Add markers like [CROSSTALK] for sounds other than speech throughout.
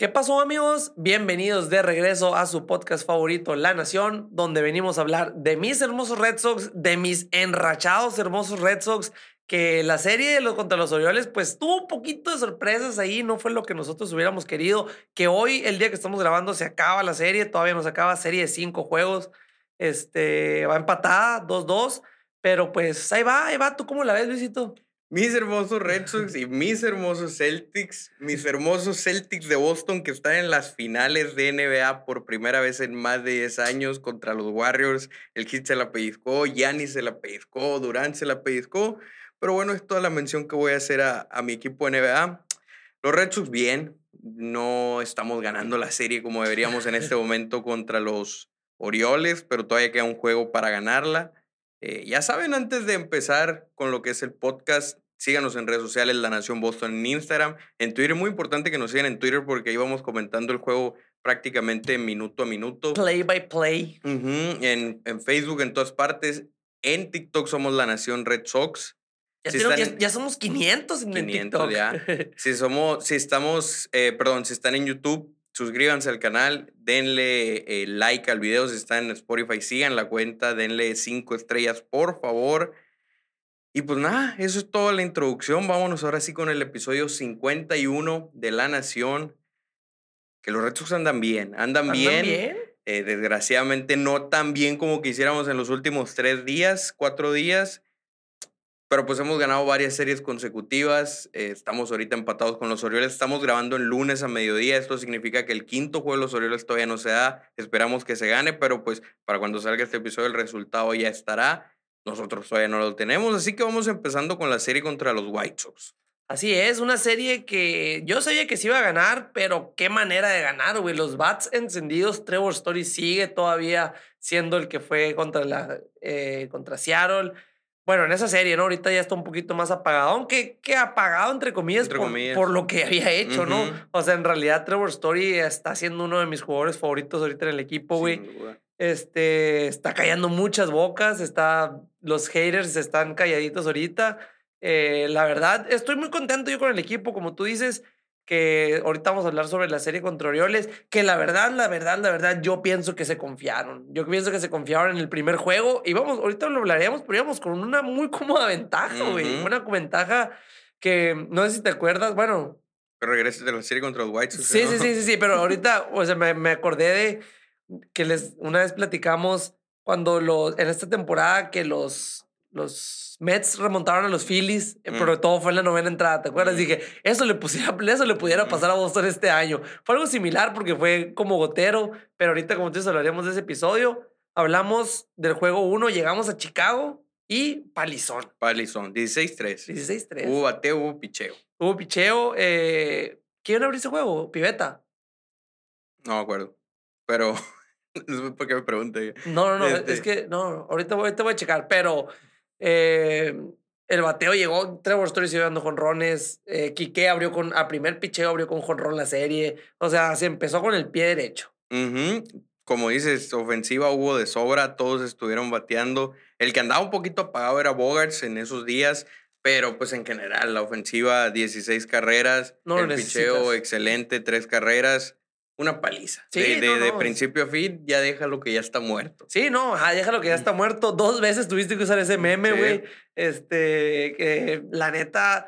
¿Qué pasó amigos? Bienvenidos de regreso a su podcast favorito, La Nación, donde venimos a hablar de mis hermosos Red Sox, de mis enrachados hermosos Red Sox, que la serie de los contra los Orioles pues tuvo un poquito de sorpresas ahí, no fue lo que nosotros hubiéramos querido, que hoy, el día que estamos grabando, se acaba la serie, todavía nos acaba serie de cinco juegos, este, va empatada, 2-2, pero pues ahí va, ahí va, ¿tú cómo la ves, Luisito? Mis hermosos Red Sox y mis hermosos Celtics, mis hermosos Celtics de Boston que están en las finales de NBA por primera vez en más de 10 años contra los Warriors. El Kid se la pellizcó, Giannis se la pellizcó, Durant se la pellizcó. Pero bueno, es toda la mención que voy a hacer a, a mi equipo NBA. Los Red Sox bien, no estamos ganando la serie como deberíamos en este [LAUGHS] momento contra los Orioles, pero todavía queda un juego para ganarla. Eh, ya saben, antes de empezar con lo que es el podcast, síganos en redes sociales, La Nación Boston en Instagram, en Twitter. Muy importante que nos sigan en Twitter porque ahí vamos comentando el juego prácticamente minuto a minuto. Play by play. en, en, Facebook, en todas partes. En TikTok somos La Nación Red Sox. Ya, si ya, somos 500 en 500 TikTok. ya. [LAUGHS] si, somos, si estamos, eh, perdón, si están en YouTube, suscríbanse al canal, denle eh, like al video si están en Spotify, sigan la cuenta, denle cinco estrellas, por favor. Y pues nada, eso es toda la introducción. Vámonos ahora sí con el episodio 51 de La Nación. Que los retos andan bien, andan, bien. bien? Eh, desgraciadamente no tan bien como quisiéramos en los últimos tres días, cuatro días. Pero pues hemos ganado varias series consecutivas. Eh, estamos ahorita empatados con los Orioles. Estamos grabando en lunes a mediodía. Esto significa que el quinto juego de los Orioles todavía no se da. Esperamos que se gane, pero pues para cuando salga este episodio el resultado ya estará. Nosotros todavía no lo tenemos. Así que vamos empezando con la serie contra los White Sox. Así es, una serie que yo sabía que se iba a ganar, pero qué manera de ganar, güey. Los bats encendidos, Trevor Story sigue todavía siendo el que fue contra, la, eh, contra Seattle bueno, en esa serie, ¿no? Ahorita ya está un poquito más apagado, aunque que apagado, entre comillas, por, lo que [LAUGHS] había hecho, ¿no? O sea, en realidad Trevor Story está siendo uno de mis jugadores favoritos ahorita en el equipo, güey. este, está callando muchas bocas, está, los haters están calladitos ahorita. Eh, la verdad, estoy muy contento yo con el equipo, como tú dices que ahorita vamos a hablar sobre la serie contra Orioles, que la verdad, la verdad, la verdad, yo pienso que se confiaron. Yo pienso que se confiaron en el primer juego y vamos, ahorita lo hablaríamos, pero íbamos con una muy cómoda ventaja, güey. Una ventaja que no sé si te acuerdas, bueno. Pero regreses de la serie contra los White Sox. Sí, sí, sí, sí, sí, pero ahorita, o sea, me, me acordé de que les, una vez platicamos cuando los, en esta temporada que los, los Mets remontaron a los Phillies, eh, pero mm. todo fue en la novena entrada, ¿te acuerdas? Mm. Dije, eso le, pusiera, [LAUGHS] eso le pudiera mm. pasar a Boston este año. Fue algo similar porque fue como gotero, pero ahorita, como tú dices, hablaríamos de ese episodio. Hablamos del juego 1, llegamos a Chicago y palizón. Palizón, 16-3. 16-3. Hubo bateo, hubo picheo. Hubo picheo. Eh, ¿Quién abrió ese juego? ¿Piveta? No me acuerdo. Pero [LAUGHS] no sé por qué me pregunté. No, no, no. Es este que, no, ahorita voy, te voy a checar, pero eh, el bateo llegó, Trevor Story siguió dando jonrones, eh, Quique abrió con, a primer picheo abrió con jonrón la serie, o sea, se empezó con el pie derecho. Como dices, ofensiva hubo de sobra, todos estuvieron bateando. El que andaba un poquito apagado era Bogarts en esos días, pero pues en general, la ofensiva, 16 carreras, el picheo excelente, tres carreras una paliza. Sí, de, principio a fin, ya deja lo que ya está muerto. Sí, no, deja lo que ya está muerto. Dos veces tuviste que usar ese meme, güey. Este, que la neta,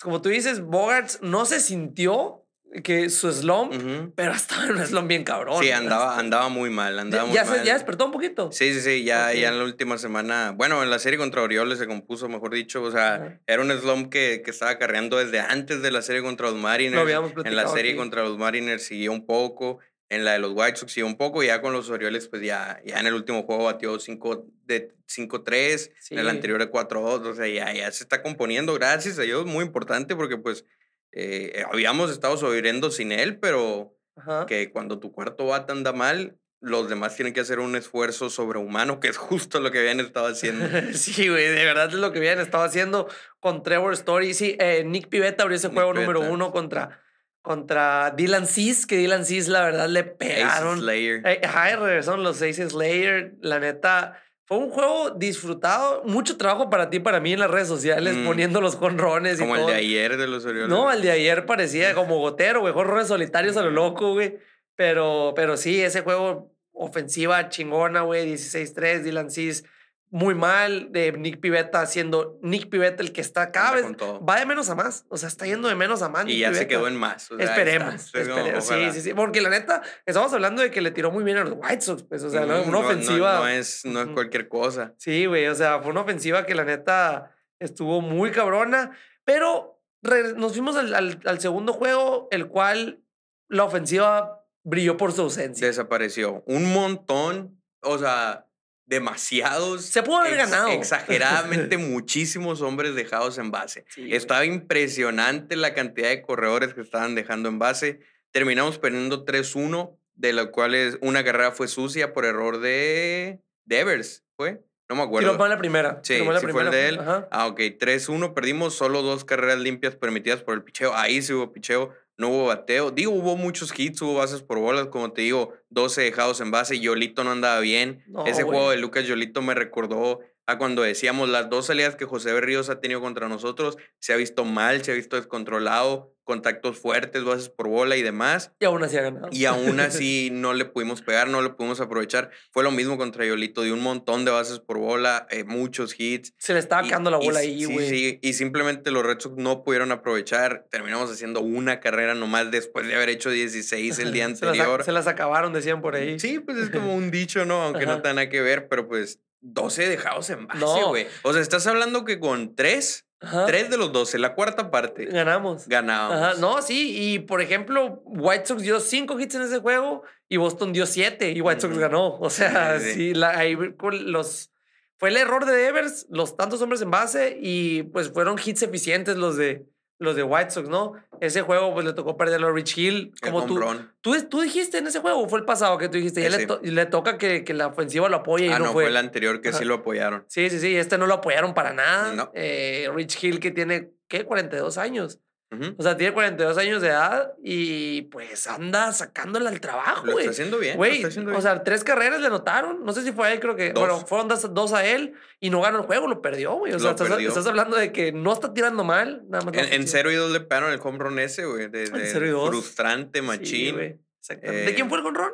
como tú dices, Bogarts no se sintió que su slump, pero estaba en un slump bien cabrón. Sí, andaba, andaba muy mal, andaba ya, muy mal. ¿Ya despertó un poquito? Sí, sí, sí, ya, ya en la última semana, bueno, en la serie contra Orioles se compuso, mejor dicho, o sea, era un slump que, que estaba carreando desde antes de la serie contra los Mariners. en la serie contra los Mariners siguió un poco, en la de los White Sox siguió un poco, y ya con los Orioles, pues ya, ya en el último juego batió 5 de 5-3, en el anterior de 4-2, o sea, ya, ya se está componiendo, gracias a Dios, muy importante porque pues eh, eh, habíamos estado sobreviviendo sin él, pero que cuando tu cuarto bate anda mal, los demás tienen que hacer un esfuerzo sobrehumano, que es justo lo que habían estado haciendo. [LAUGHS] sí, güey, de verdad es lo que habían estado haciendo con Trevor Story. Sí, eh, Nick Pivetta abrió ese juego número uno contra, contra Dylan Seas, que Dylan Seas, la verdad, le pegaron. Ace Slayer. Eh, regresaron los Ace Slayer. La neta, fue un juego disfrutado, mucho trabajo para ti, para mí en las redes sociales, Mm. poniendo los jonrones y Como el todo. de ayer de los Orioles. No, el de ayer parecía como gotero, güey, jonrones solitarios a lo loco, güey. Pero, pero sí, ese juego ofensiva chingona, güey, 16-3, Dylan Cis muy mal, de Nick Pivetta siendo Nick Pivetta el que está cada vez, va de menos a más, o sea, está yendo de menos a más. Y Nick ya se quedó en más. o sea, ahí Esperemos, está. Esperemos. Sí, sí, sí. Porque la neta, estamos hablando de que le tiró muy bien a los White Sox, pues, o sea, ¿no? Una no- ofensiva. No, es, no es cualquier cosa. Sí, güey, o sea, fue una ofensiva que la neta estuvo muy cabrona, pero nos fuimos al, al- al segundo juego, el cual la ofensiva brilló por su ausencia. Desapareció. Un montón, o sea, demasiados. Se pudo haber ganado. Exageradamente [LAUGHS] muchísimos hombres dejados en base. Sí, güey. Estaba impresionante la cantidad de corredores que estaban dejando en base. Terminamos perdiendo 3-1, de los cuales una carrera fue sucia por error de Devers, ¿fue? No me acuerdo. Tiró la primera. Sí, la sí fue el de él. Ajá. Ah, ok, 3-1, perdimos solo dos carreras limpias permitidas por el picheo. Ahí sí hubo picheo, no hubo bateo. Digo, hubo muchos hits, hubo bases por bolas, como te digo, 12 dejados en base. Yolito no andaba bien. No, Ese güey. juego de Lucas Yolito me recordó a cuando decíamos las dos salidas que José Berríos ha tenido contra nosotros. Se ha visto mal, se ha visto descontrolado, contactos fuertes, bases por bola y demás. Y aún así ha ganado. Y aún [LAUGHS] así no le pudimos pegar, no le pudimos aprovechar. Fue lo mismo contra Yolito, de un montón de bases por bola, eh, muchos hits. Se le estaba quedando la bola ahí, sí, güey. sí, y simplemente los Red Sox no pudieron aprovechar. Terminamos haciendo una carrera nomás después de haber hecho 16 el día [LAUGHS] Se las, anterior. se las acabaron, decían por ahí. Sí, pues es como [LAUGHS] un dicho, ¿no? Aunque no tenga nada que ver, pero pues 12 dejados en base, No. güey. O sea, estás hablando que con 3, Ajá. 3 de los 12, la cuarta parte, Ganamos. ganábamos. Ajá, no, sí, y por ejemplo, White Sox dio cinco hits en ese juego y Boston dio siete y White Sox ganó. O sea, Sí, sí, sí, sí. la, ahí los, fue el error de Devers, los tantos hombres en base y pues fueron hits eficientes los de, los de White Sox, ¿no? Ese juego pues le tocó perderlo a Rich Hill. Como tú, tú, tú dijiste en ese juego, ¿o fue el pasado que tú dijiste, ya le, Ese. to- le toca que, que la ofensiva lo apoye y Ah, no, no, fue. fue el anterior que sí lo apoyaron. Sí, sí, sí, este no lo apoyaron para nada. No. Eh, Rich Hill que tiene, ¿qué? 42 años. O sea, tiene 42 años de edad y pues anda sacándola al trabajo, Lo güey. está haciendo bien. Güey, o sea, tres carreras le anotaron. No sé si fue a él, creo que. Dos. Bueno, fueron dos, a él y no ganó el juego, lo perdió, güey. O sea, estás, hablando de que no está tirando mal, nada más. en, en ofensiva. 0 y 2 le pegaron el home run ese, güey. De, En de cero y dos. frustrante, Sí, machín. güey, exactamente. ¿De Eh, quién fue el conrón?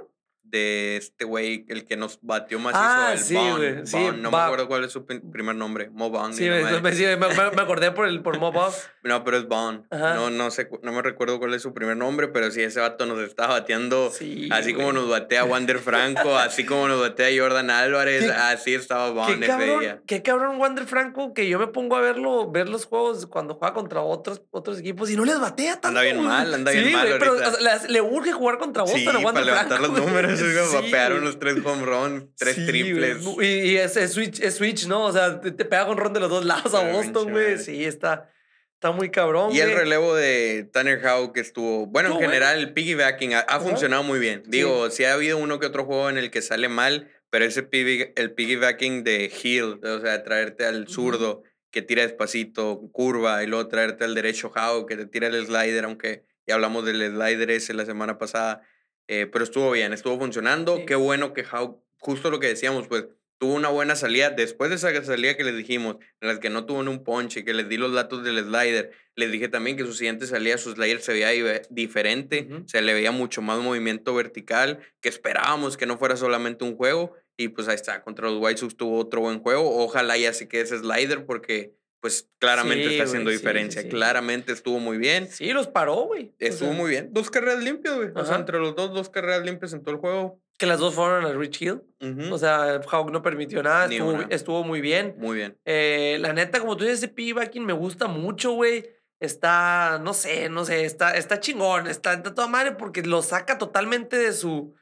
De este güey, el que nos batió macizo, Ah, el sí, Bond, güey, sí, Bond, no Bob. me acuerdo cuál es su primer nombre. Mo Bond. Sí, me, nomás- me- sí, me- me- me acordé por el por Mob Off. [LAUGHS] No, pero es Bond. Ajá. No, no sé, no me recuerdo cuál es su primer nombre, pero sí, ese vato nos estaba bateando. Sí, así como nos batea Wander Franco, [LAUGHS] así como nos batea Jordan Álvarez, ¿Qué- así estaba Bond Qué ese cabrón, día. qué cabrón Wander Franco que yo me pongo a verlo, ver los juegos cuando juega contra otros, otros equipos y no les batea tanto. Anda bien mal, anda bien mal güey, pero o sea, le, urge jugar contra Boston Sí, a para Wander levantar Franco, los güey. Números, Sí, vapearon güey. los tres home runs, tres Sí, triples. Y, y es, es switch, es switch, ¿no? O sea, te, te pega con ron de los dos lados a Pero Boston, güey. Sí, está, está muy cabrón, Y el güey. relevo de Tanner Howe que estuvo, bueno, en general el piggybacking ha, ha funcionado muy bien. Digo, sí. ha habido uno que otro juego en el que sale mal, pero ese piggy- el piggybacking de Hill, o sea, traerte al zurdo que tira despacito, curva, y luego traerte al derecho Howe que te tira el slider, aunque ya hablamos del slider ese la semana pasada, eh, pero estuvo bien, estuvo funcionando. Sí. Qué bueno que Howe, justo lo que decíamos, pues tuvo una buena salida después de esa salida que les dijimos, en las que no tuvo ni un ponche, que les di los datos del slider. Les dije también que su siguiente salida, su slider se veía diferente, se le veía mucho más movimiento vertical, que esperábamos que no fuera solamente un juego. Y pues ahí está, contra los White Sox tuvo otro buen juego. Ojalá ya se quede ese slider porque pues claramente Sí, está haciendo diferencia. sí. Claramente estuvo muy bien. Sí, los paró, güey. O Estuvo sea, muy bien. Dos carreras limpias, güey. O sea, entre los dos, dos carreras limpias en todo el juego. Que las dos fueron a Rich Hill. O sea, Hawk no permitió nada. Estuvo, estuvo muy bien. muy bien. Eh, la neta, como tú dices, ese piggybacking me gusta mucho, güey. Está, no sé, no sé, está, está chingón, está, está toda madre porque lo saca totalmente de su.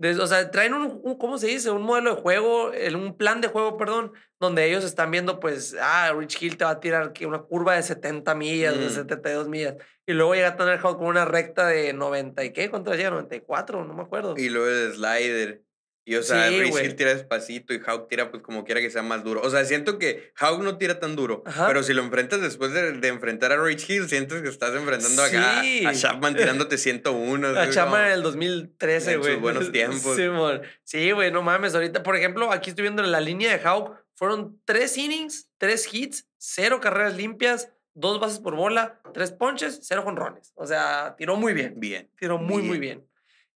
De- o sea, traen un, un- ¿cómo se dice? Un modelo de juego, un plan de juego, perdón, donde ellos están viendo, pues, ah, Rich Hill te va a tirar una curva de 70 millas, de Mm. 72 millas. Y luego llega Tanner Hawk con una recta de 90 y qué, ¿cuánto llega? 94, no me acuerdo. Y luego el slider. Y o sea, Sí, güey. Hill tira despacito y Hawk tira pues como quiera que sea más duro. O sea, siento que Hawk no tira tan duro, Ajá. pero si lo enfrentas después de, de enfrentar a Rage Hill, sientes que estás enfrentando acá Sí. a Chapman tirándote 101. La [LAUGHS] así chama como- en el 2013, En sus güey. buenos [LAUGHS] tiempos. Sí, güey, no mames. Ahorita, por ejemplo, aquí estoy viendo la línea de Hawk. Fueron tres innings, tres hits, cero carreras limpias, dos bases por bola, tres ponches, cero jonrones. O sea, tiró muy bien. Bien. Tiró muy, muy bien.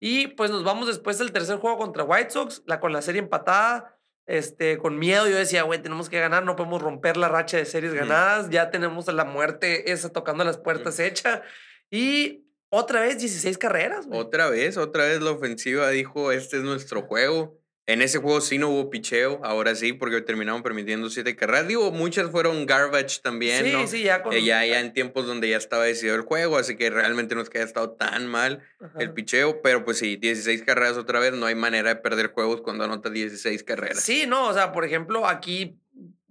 Y pues nos vamos después del tercer juego contra White Sox, la, con la serie empatada. Este, con miedo, yo decía, güey, tenemos que ganar, no podemos romper la racha de series ganadas, ya tenemos a la muerte esa tocando las puertas hecha. Y otra vez 16 carreras, güey. Otra vez, otra vez la ofensiva dijo, este es nuestro juego. En ese juego sí no hubo picheo, ahora sí, porque terminaron permitiendo siete carreras. Digo, muchas fueron garbage también, sí, ¿no? sí, ya con... Eh, ya, ya en tiempos donde ya estaba decidido el juego, así que realmente no es que haya estado tan mal Ajá. el picheo, pero pues sí, 16 carreras otra vez, no hay manera de perder juegos cuando anotas 16 carreras. Sí, no, o sea, por ejemplo, aquí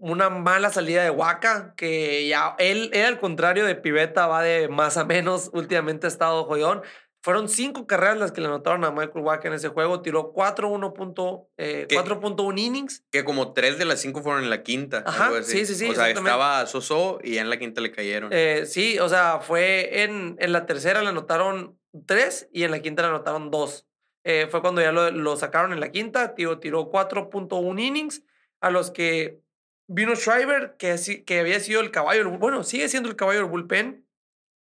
una mala salida de Waka, que ya él, él al contrario de Piveta va de más a menos, últimamente ha estado jodón. Fueron cinco carreras las que le anotaron a Michael Waka en ese juego, tiró 4.1 punto, eh, ¿Qué? 4.1 innings. Que como tres de las cinco fueron en la quinta. Ajá, algo así. sí, sí, sí, O sea, estaba Soso y en la quinta le cayeron. Eh, sí, o sea, fue en, en la tercera le anotaron tres y en la quinta le anotaron dos. Eh, fue cuando ya lo, lo sacaron en la quinta, tiró, tiró 4.1 innings, a los que vino Schreiber, que, que había sido el caballo, bueno, sigue siendo el caballo del bullpen,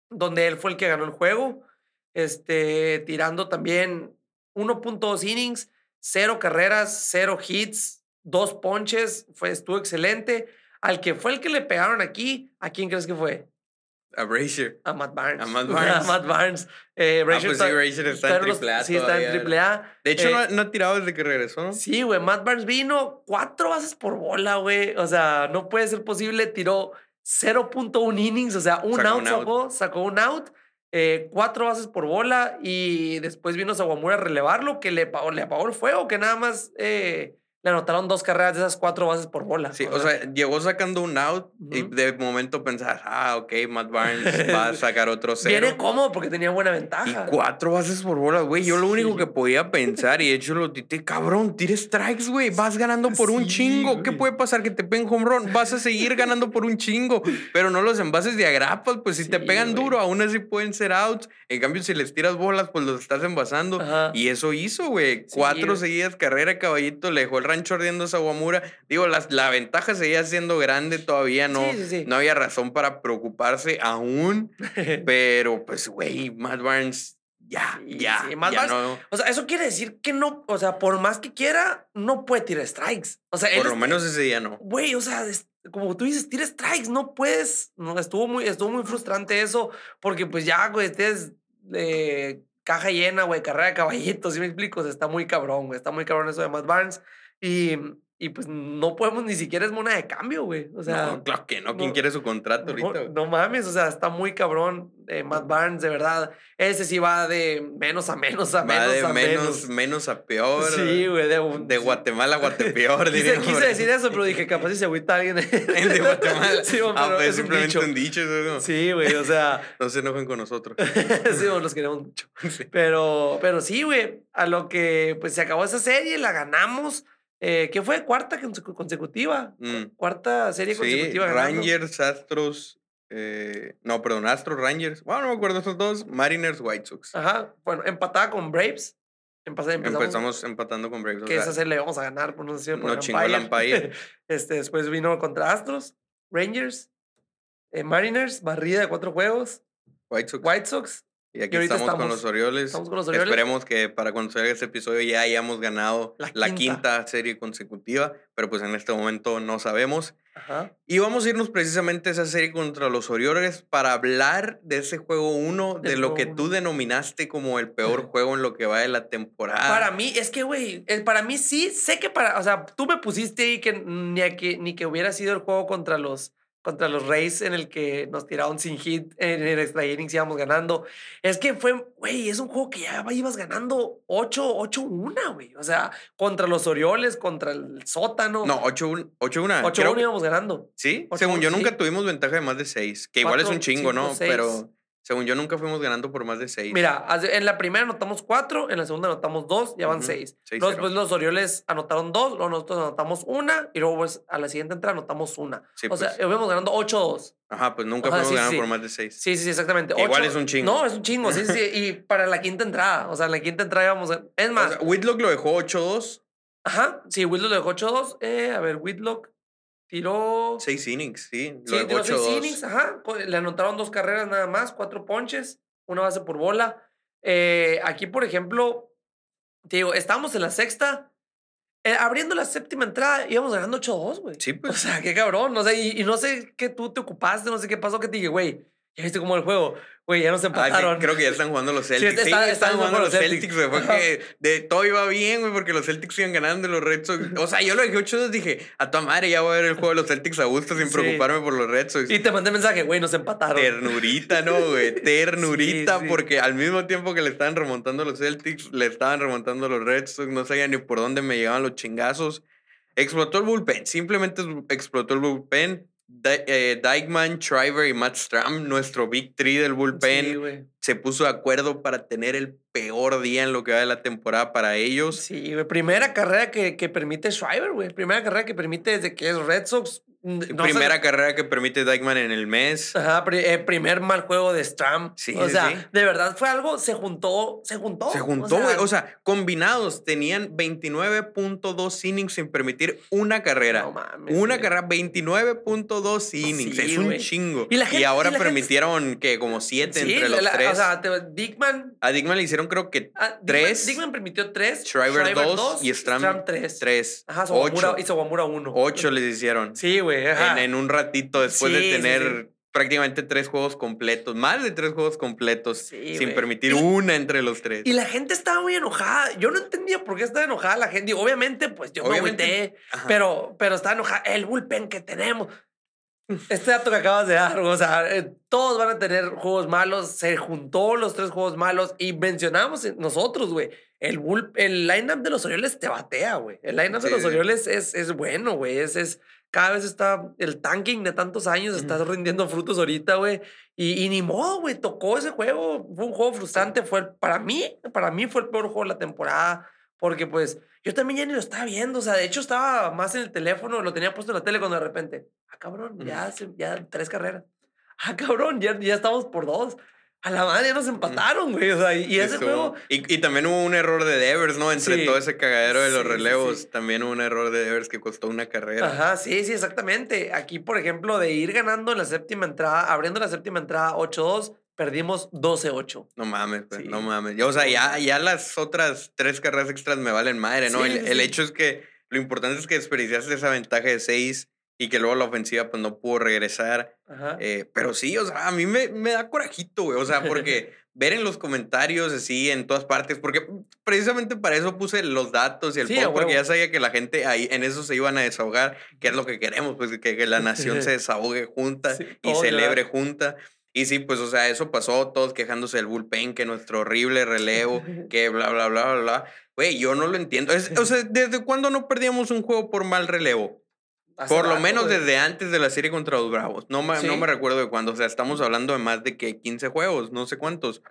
donde él fue el que ganó el juego, este, tirando también 1.2 innings, cero carreras, cero hits, dos ponches, fue, estuvo excelente. Al que fue el que le pegaron aquí, ¿a quién crees que fue? A Brazier. A Matt Barnes. A Matt [LAUGHS] Barnes. A Matt Barnes. Eh, Ah, pues sí, está- Brazier está en triple A Sí, está en triple A. De hecho, Eh, no, ha- no ha tirado desde que regresó. ¿no? Sí, güey. Matt Barnes vino cuatro bases por bola, güey. O sea, no puede ser posible. Tiró 0.1 innings, o sea, un Sacó out un out. sacó, sacó un out. Eh, cuatro bases por bola y después vino Sawamura a relevarlo, que le le apagó el fuego, que nada más eh, le anotaron dos carreras de esas cuatro bases por bola. Sí, o sea, llegó sacando un out y Ujú. de momento pensás, ah, ok, Matt Barnes [LAUGHS] va a sacar otro cero. viene cómodo porque tenía buena Y ventaja. cuatro bases por bola, güey. Yo lo único que podía pensar, y de hecho lo tité, cabrón, tira strikes, güey. Vas ganando por un chingo. ¿Qué puede pasar? Que te peguen home run. Vas a seguir ganando por un chingo. Pero no los envases de agrapas, pues si te pegan güey. duro, aún así pueden ser outs. En cambio, si les tiras bolas, pues los estás envasando. Ajá. Y eso hizo, güey. Cuatro seguidas, carrera, caballito, le dejó el rancho ardiendo a Sawamura. Digo, las- la, ventaja seguía siendo grande todavía, no, Sí, sí, sí. no había razón para preocuparse aún. [LAUGHS] Pero, pues, güey, Matt Barnes, ya, ya. sí, Matt ya Barnes- no- O sea, eso quiere decir que no, o sea, por más que quiera, no puede tirar strikes. O sea, por lo es- menos ese día no. Güey, o sea, es- como tú dices, tira strikes, no puedes. No, estuvo muy, estuvo muy frustrante eso, porque pues ya, güey, estés eh, caja llena, güey, carrera de caballitos, ¿sí me explico? O sea, está muy cabrón, güey, está muy cabrón eso de Matt Barnes. Y, y pues no podemos ni siquiera es moneda de cambio, güey. O sea, no, claro que no. ¿Quién no- quiere su contrato no, ahorita? güey? no mames, o sea, está muy cabrón eh, Matt Barnes, de verdad. Ese sí va de menos a menos a Va menos de a menos, menos. menos a peor. Sí, güey, de, un- De Guatemala a Guatepeor, [LAUGHS] Quise, quise decir eso, pero dije, capaz si se agüita alguien. [LAUGHS] El de Guatemala. [LAUGHS] Sí, güey, ah, pero pues es un simplemente dicho. un dicho. eso no- Sí, güey, o sea, No se enojen con nosotros. sí, güey, los queremos mucho. Sí. Pero, pero sí, güey, a lo que pues se acabó esa serie, la ganamos. Eh, ¿Qué fue? Cuarta consecu- consecutiva. Cu- Mm. Cuarta serie Sí, consecutiva. ganando. Rangers, Astros. eh, no, perdón, Astros, Rangers. Bueno, no me acuerdo esos dos. Mariners, White Sox. Ajá, bueno, empatada con Braves. Empezamos, empatando con Braves. que esa serie le vamos a ganar, por no sé, por no chingó el umpire. [LAUGHS] este, después vino contra Astros, Rangers, eh, Mariners, barrida de cuatro juegos, White Sox. White Sox. Y aquí y estamos, con los Orioles. Estamos con los Orioles. Esperemos que para cuando salga este episodio ya hayamos ganado La la, quinta. serie consecutiva, pero pues en este momento no sabemos. Ajá. Y vamos a irnos precisamente a esa serie contra los Orioles para hablar de ese juego 1, de lo que uno. tú denominaste como el peor [LAUGHS] juego en lo que va de la temporada. Para mí, es que, güey, eh, para mí sí, sé que para, o sea, tú me pusiste ahí que ni, que ni que hubiera sido el juego contra los, contra los Rays en el que nos tiraron sin hit en el extra innings íbamos ganando. Es que fue, güey, es un juego que ya ibas ganando 8, 8-1, güey. O sea, contra los Orioles, contra el sótano. No, 8-1. 8-1. 8-1 creo que- íbamos ganando. Sí, según yo sí. nunca tuvimos ventaja de más de 6, que igual es un chingo, cinco, ¿no? seis. Pero Según yo, nunca fuimos ganando por más de seis. Mira, en la primera anotamos cuatro, en la segunda anotamos dos, ya van seis. seis, Luego después los Orioles anotaron dos, luego nosotros anotamos una y luego pues, a la siguiente entrada anotamos una. Sí, o sea, pues. íbamos ganando 8-2. Ajá, pues nunca fuimos sí, ganando sí. por más de seis. Sí, sí, sí, exactamente. Igual es un chingo. No, es un chingo, sí, sí. Y para la quinta entrada, o sea, en la quinta entrada íbamos a... Es O más, sea, Whitlock lo dejó 8-2, ajá, sí, Whitlock le dejó 8-2. Eh, a ver, Whitlock tiró... 6 innings, sí. Lo Sí, tiró seis 8-2. innings, ajá. Le anotaron dos carreras nada más, cuatro ponches, una base por bola. Eh, aquí, por ejemplo, te digo, estábamos en la sexta. eh, abriendo la séptima entrada, íbamos ganando 8-2, güey. Sí, O pues. sea, qué cabrón. O sea, y, y no sé qué tú te ocupaste, no sé qué pasó, que te dije, güey, ya viste cómo el juego. Güey, ya nos Ah, empataron. creo que ya están jugando los Celtics. Sí, está- están están jugando los Celtics, Celtics. güey. Fue Ajá. que de todo iba bien, güey, porque los Celtics iban ganando los Red Sox. O sea, yo lo dejé 8-2, dije, a tu madre, ya voy a ver el juego de los Celtics a gusto sin Sí. preocuparme por los Red Sox. Y te mandé mensaje, güey, nos empataron. Ternurita, ¿no, güey? [LAUGHS] Ternurita, sí. porque al mismo tiempo que le estaban remontando los Celtics, le estaban remontando los Red Sox, no sabía ni por dónde me llegaban los chingazos. Explotó el bullpen, simplemente explotó el bullpen. Eh, Dykeman, Shriver y Matt Stram, nuestro Big Three del bullpen, Sí, se puso de acuerdo para tener el peor día en lo que va de la temporada para ellos. Sí, güey. Primera carrera que, que permite Schreiber, güey. Primera carrera que permite desde que es Red Sox. Mm, sé- Primera carrera que permite Dykeman en el mes. Ajá, pri- eh, primer mal juego de Stram. Sí, o sí, sea, sí. de verdad fue algo, se juntó, se juntó. Se juntó, güey. O sea, combinados tenían 29.2 innings sin permitir una carrera. no mames, Una güey. carrera, 29.2 innings. Sí, es un güey. chingo. Y Y, la gente- ahora y la gente- permitieron que como 7 Sí, entre los la- tres. O sea, te- Dickman. a Dickman le hicieron creo que ah, Dickman- Tres. Dickman permitió tres. Shriver dos y Stram 3. 3. Ajá, Sawamura, 8. y Sawamura 1. 8 les hicieron. Sí, güey. Ajá. En, en un ratito después Sí, de sí, tener sí. prácticamente tres juegos completos. Más de tres juegos completos. Sí, sin güey. permitir Y- una entre los tres. Y la gente estaba muy enojada. Yo no entendía por qué estaba enojada la gente. Obviamente, pues yo Obviamente, me agüité, pero, pero estaba enojada. El bullpen que tenemos. Este dato que acabas de dar, o sea, eh, todos van a tener juegos malos. Se juntó los tres juegos malos y mencionamos en- nosotros, güey. El, bull, el lineup de los Orioles te batea, güey. El lineup de Sí, los sí. Orioles es, es bueno, güey. Es, es, cada vez está el tanking de tantos años, está rindiendo frutos ahorita, güey. Y, y ni modo, güey, tocó ese juego. Fue un juego frustrante. Fue, el- para mí, para mí fue el peor juego de la temporada. Porque, pues, yo también ya ni lo estaba viendo. O sea, de hecho, estaba más en el teléfono, lo tenía puesto en la tele cuando de repente, ah, cabrón, ya, ya tres carreras. Ah, cabrón, ya, ya estamos por dos. A la madre ya nos empataron, güey. O sea, y, ese juego. Y, y también hubo un error de Devers, ¿no? Entre Sí. todo ese cagadero de los Sí, relevos, sí. también hubo un error de Devers que costó una carrera. Ajá, sí, sí, exactamente. Aquí, por ejemplo, de ir ganando en la séptima entrada, abriendo la séptima entrada 8-2, perdimos 12-8. No mames, pues, no mames. O sea, ya, ya las otras tres carreras extras me valen madre, ¿no? El, el hecho es que lo importante es que desperdiciaste esa ventaja de seis y que luego la ofensiva pues no pudo regresar. Eh, pero sí, o sea, a mí me, me da corajito, güey. O sea, porque [LAUGHS] ver en los comentarios así en todas partes, porque precisamente para eso puse los datos y el Sí, post, porque ya sabía que la gente ahí en eso se iban a desahogar, que es lo que queremos, pues que, que la nación se [LAUGHS] desahogue junta Sí, y celebre junta. Y sí, pues, o sea, eso pasó, todos quejándose del bullpen, que nuestro horrible relevo, [LAUGHS] que bla, bla, bla, bla, bla. Güey, yo no lo entiendo. Es- o sea, ¿desde cuándo no perdíamos un juego por mal relevo? Por lo rato, menos güey. desde antes de la serie contra los Bravos. No me, no me recuerdo de cuándo. O sea, estamos hablando de más de que 15 juegos, no sé cuántos.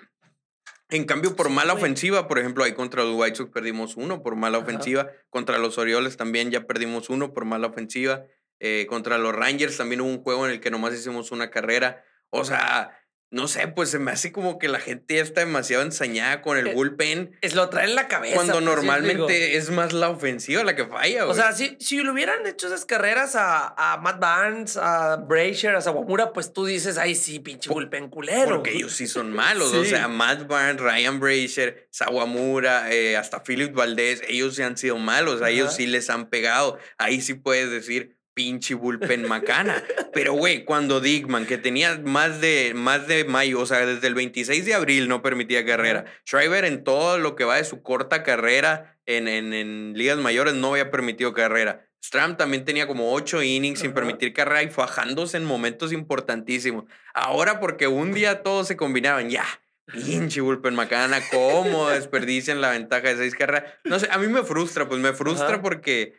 En cambio, por Sí, mala güey. ofensiva, por ejemplo, ahí contra los White Sox perdimos uno por mala Ajá. ofensiva. Contra los Orioles también ya perdimos uno por mala ofensiva. Eh, contra los Rangers también hubo un juego en el que nomás hicimos una carrera. O sea, no sé, pues se me hace como que la gente ya está demasiado ensañada con el Eh, bullpen. Es lo traen en la cabeza. Cuando pues, ¿sí me normalmente es más la ofensiva la que falla, O sea, si, si le hubieran hecho esas carreras a, a Matt Barnes, a Brazier, a Sawamura, pues tú dices, ay, sí, pinche bullpen culero. Porque ellos sí son malos. O sea, [LAUGHS] Matt Barnes, Ryan Brazier, Sawamura, eh, hasta Philip Valdez, ellos sí han sido malos. A ellos sí les han pegado. Ahí sí puedes decir pinche bullpen macana. Pero, güey, cuando Dickman, que tenía más de, más de mayo, o sea, desde el 26 de abril no permitía carrera. Schreiber en todo lo que va de su corta carrera en, en, en ligas mayores no había permitido carrera. Stram también tenía como ocho innings sin permitir carrera y fajándose en momentos importantísimos. Ahora porque un día todos se combinaban, ya. Pinche bullpen macana, cómo desperdician la ventaja de seis carreras. No sé, a mí me frustra, pues me frustra porque,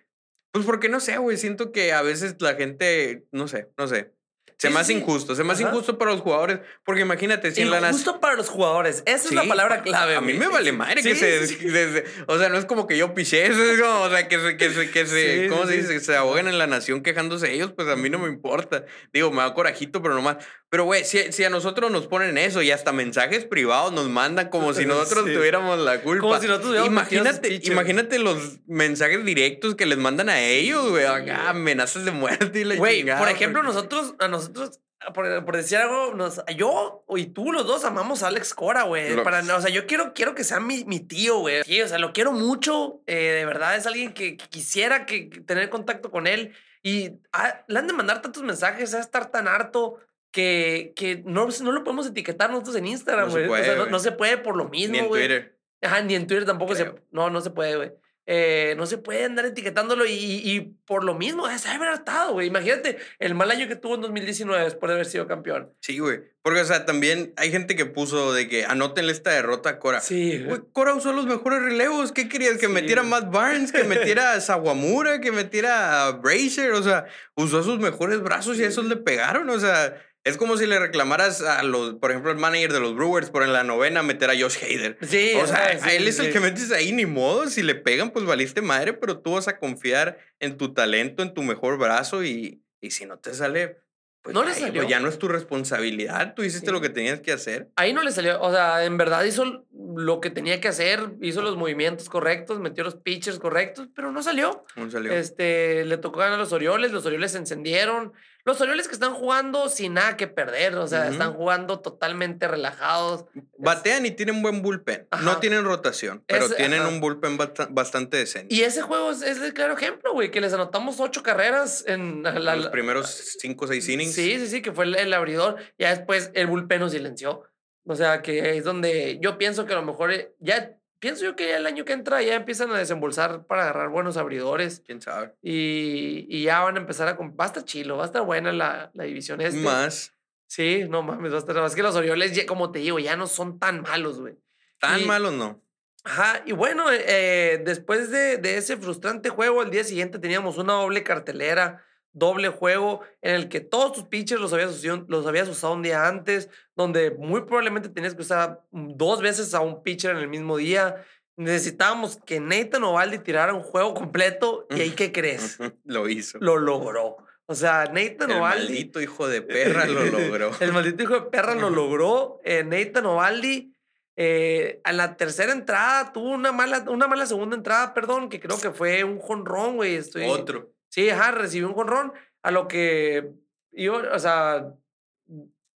pues porque no sé, güey, siento que a veces la gente, no sé, no sé. Se Sí, me hace sí. injusto, se me hace Ajá. injusto para los jugadores, porque imagínate, si en la nación... Justo para los jugadores. Esa es la Sí, palabra clave. A mí me vale madre que Sí, se, sí. desde- O sea, no es como que yo piché, eso es como, o sea, que se, que se, que se Sí, ¿cómo sí, se sí. dice? Se ahoguen en la nación quejándose ellos, pues a mí no me importa. Digo, me da corajito, pero nomás. Pero, güey, si, si a nosotros nos ponen eso y hasta mensajes privados nos mandan como si [LAUGHS] nosotros Sí. tuviéramos la culpa. Como si nosotros hubiéramos metido imagínate, imagínate los mensajes directos que les mandan a ellos, güey. acá, amenazas de muerte y la Güey, por ejemplo, porque- nosotros, a nosotros, por, por decir algo, nos, yo y tú, los dos, amamos a Alex Cora, güey. Lo- Para, o sea, yo quiero, quiero que sea mi, mi tío, güey. Sí, o sea, lo quiero mucho. eh, de verdad, es alguien que, que quisiera que, que tener contacto con él. Y ah, le han de mandar tantos mensajes, a estar tan harto que, que no, no lo podemos etiquetar nosotros en Instagram, No se güey. O sea, puede, no, güey. no se puede por lo mismo, Ni en güey. Twitter. Ajá, ni en Twitter tampoco se... Creo. No, no se puede, güey. Eh, no se puede andar etiquetándolo y, y por lo mismo, es haber hartado, güey. Imagínate el mal año que tuvo en 2019 después de haber sido campeón. Sí, güey. Porque, o sea, también hay gente que puso de que anótenle esta derrota a Cora. Sí, Güey, Cora usó los mejores relevos. ¿Qué querías? Que Sí, metiera a güey. Matt Barnes, que metiera a Sawamura, que metiera a Brazier. O sea, usó sus mejores brazos y a esos le pegaron. O sea, es como si le reclamaras a los, por ejemplo, el manager de los Brewers por en la novena meter a Josh Hader. Sí, O sea, ajá, sí, a él es el que metes ahí, ni modo. Si le pegan, pues valiste madre, pero tú vas a confiar en tu talento, en tu mejor brazo y, y si no te sale, pues, No le salió. pues ya no es tu responsabilidad. Tú hiciste Sí. lo que tenías que hacer. Ahí no le salió, o sea, en verdad hizo lo que tenía que hacer, hizo los movimientos correctos, metió los pitchers correctos, pero no salió. No salió. Este, le tocó ganar a los Orioles, los Orioles se encendieron. Los Orioles que están jugando sin nada que perder, o sea, están jugando totalmente relajados. Batean y tienen buen bullpen. No tienen rotación, pero Es- tienen ajá. un bullpen basta- bastante decente. Y ese juego es, es el claro ejemplo, güey, que les anotamos ocho carreras en la, En los primeros cinco o seis innings. Sí, sí, sí, que fue el, el abridor. Ya después el bullpen nos silenció. O sea, que es donde yo pienso que a lo mejor eh, ya, pienso yo que ya el año que entra ya empiezan a desembolsar para agarrar buenos abridores ¿Quién sabe? y, y ya van a empezar a... Va a estar chilo, va a estar buena la, la división este. Más. Sí, no mames, va a estar... Es que los Orioles, ya- como te digo, ya no son tan malos, güey. Tan Y- malos no. Ajá, y bueno, eh, después de, de ese frustrante juego, al día siguiente teníamos una doble cartelera, doble juego, en el que todos tus pitchers los habías, usado, los habías usado un día antes, donde muy probablemente tenías que usar dos veces a un pitcher en el mismo día. Necesitábamos que Nathan Ovaldi tirara un juego completo, y ahí, [LAUGHS] ¿qué crees? [LAUGHS] Lo hizo. Lo logró. O sea, Nathan El Ovaldi... maldito hijo de [LAUGHS] perra lo logró. El maldito hijo de perra lo logró. Eh, Nathan Ovaldi, eh, a la tercera entrada, tuvo una mala, una mala segunda entrada, perdón, que creo que fue un jonrón, güey. Estoy... Otro. Sí, ajá, recibió un jonrón, a lo que yo, o sea,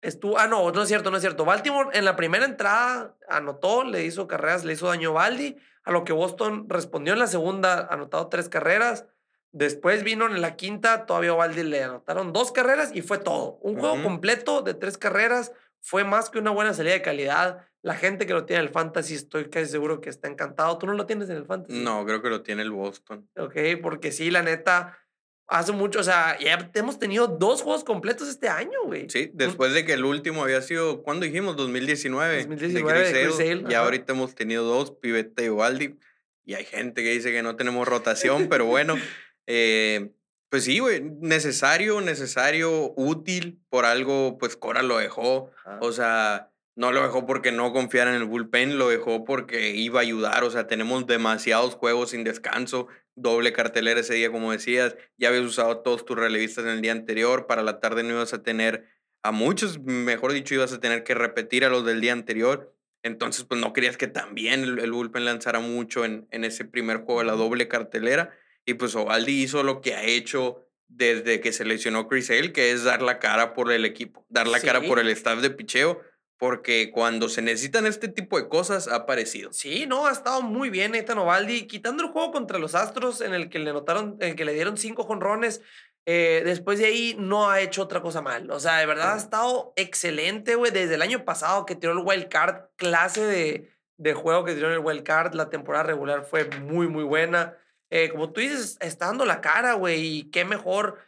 estuvo, ah, no, no es cierto, no es cierto. Baltimore en la primera entrada anotó, le hizo carreras, le hizo daño a Baldi, a lo que Boston respondió en la segunda, anotado tres carreras. Después vino en la quinta, todavía a Baldi le anotaron dos carreras y fue todo. Un juego completo de tres carreras fue más que una buena salida de calidad. La gente que lo tiene en el fantasy, estoy casi seguro que está encantado. ¿Tú no lo tienes en el fantasy? No, creo que lo tiene el Boston. Ok, porque sí, la neta, hace mucho, o sea, ya hemos tenido dos juegos completos este año, güey. Sí, después de que el último había sido, ¿cuándo dijimos? 2019. 2019 de Chris Sale, Ya ajá. ahorita hemos tenido dos, Pivetta y Ubaldi. Y hay gente que dice que no tenemos rotación, [LAUGHS] pero bueno. eh, pues sí, güey, necesario, necesario, útil. Por algo, pues Cora lo dejó. Ajá. O sea, no lo dejó porque no confiara en el bullpen, lo dejó porque iba a ayudar. O sea, tenemos demasiados juegos sin descanso, doble cartelera ese día, como decías. Ya habías usado todos tus relevistas en el día anterior. Para la tarde no ibas a tener a muchos, mejor dicho, ibas a tener que repetir a los del día anterior. Entonces, pues no querías que también el, el bullpen lanzara mucho en, en ese primer juego de la doble cartelera. Y pues Ovaldi hizo lo que ha hecho desde que se lesionó Chris Hale, que es dar la cara por el equipo, dar la cara por el staff de picheo, porque cuando se necesitan este tipo de cosas ha aparecido. Sí, no, ha estado muy bien Nathan Ovaldi, quitando el juego contra los Astros en el que le notaron, en el que le dieron cinco jonrones. eh, después de ahí no ha hecho otra cosa mal. O sea, de verdad ha estado excelente, güey. Desde el año pasado que tiró el wild card, clase de, de juego que tiró en el wild card, la temporada regular fue muy, muy buena. Eh, como tú dices, está dando la cara, güey, y qué mejor.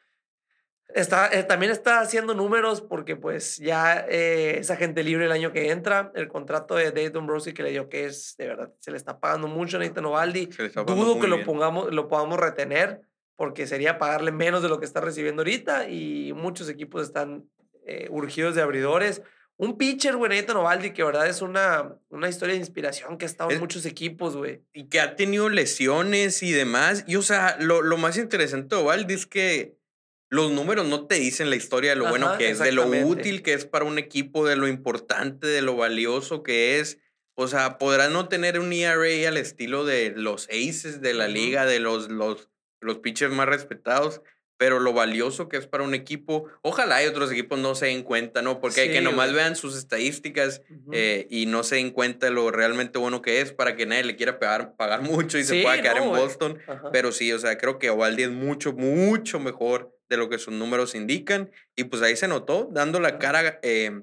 Está, eh, también está haciendo números porque pues ya eh, es agente libre el año que entra. El contrato de Dave Dombrowski que le dio que es, de verdad, se le está pagando mucho a Nathan Ovaldi. Dudo que lo, pongamos, lo podamos retener porque sería pagarle menos de lo que está recibiendo ahorita y muchos equipos están eh, urgidos de abridores. Un pitcher, güey, Nathan Ovaldi, que verdad es una, una historia de inspiración que ha estado en muchos equipos, güey. Y que ha tenido lesiones y demás. Y, o sea, lo, lo más interesante de Ovaldi es que los números no te dicen la historia de lo bueno que es, de lo útil que es para un equipo, de lo importante, de lo valioso que es. O sea, podrá no tener un ERA al estilo de los aces de la liga, de los, los, los pitchers más respetados, pero lo valioso que es para un equipo, ojalá hay otros equipos no se den cuenta, ¿no? Porque hay que nomás vean sus estadísticas eh, y no se den cuenta lo realmente bueno que es para que nadie le quiera pagar, pagar [LAUGHS] mucho y se pueda quedar en Boston. Pero sí, o sea, creo que Ovaldi es mucho, mucho mejor de lo que sus números indican. Y pues ahí se notó, dando la cara, eh,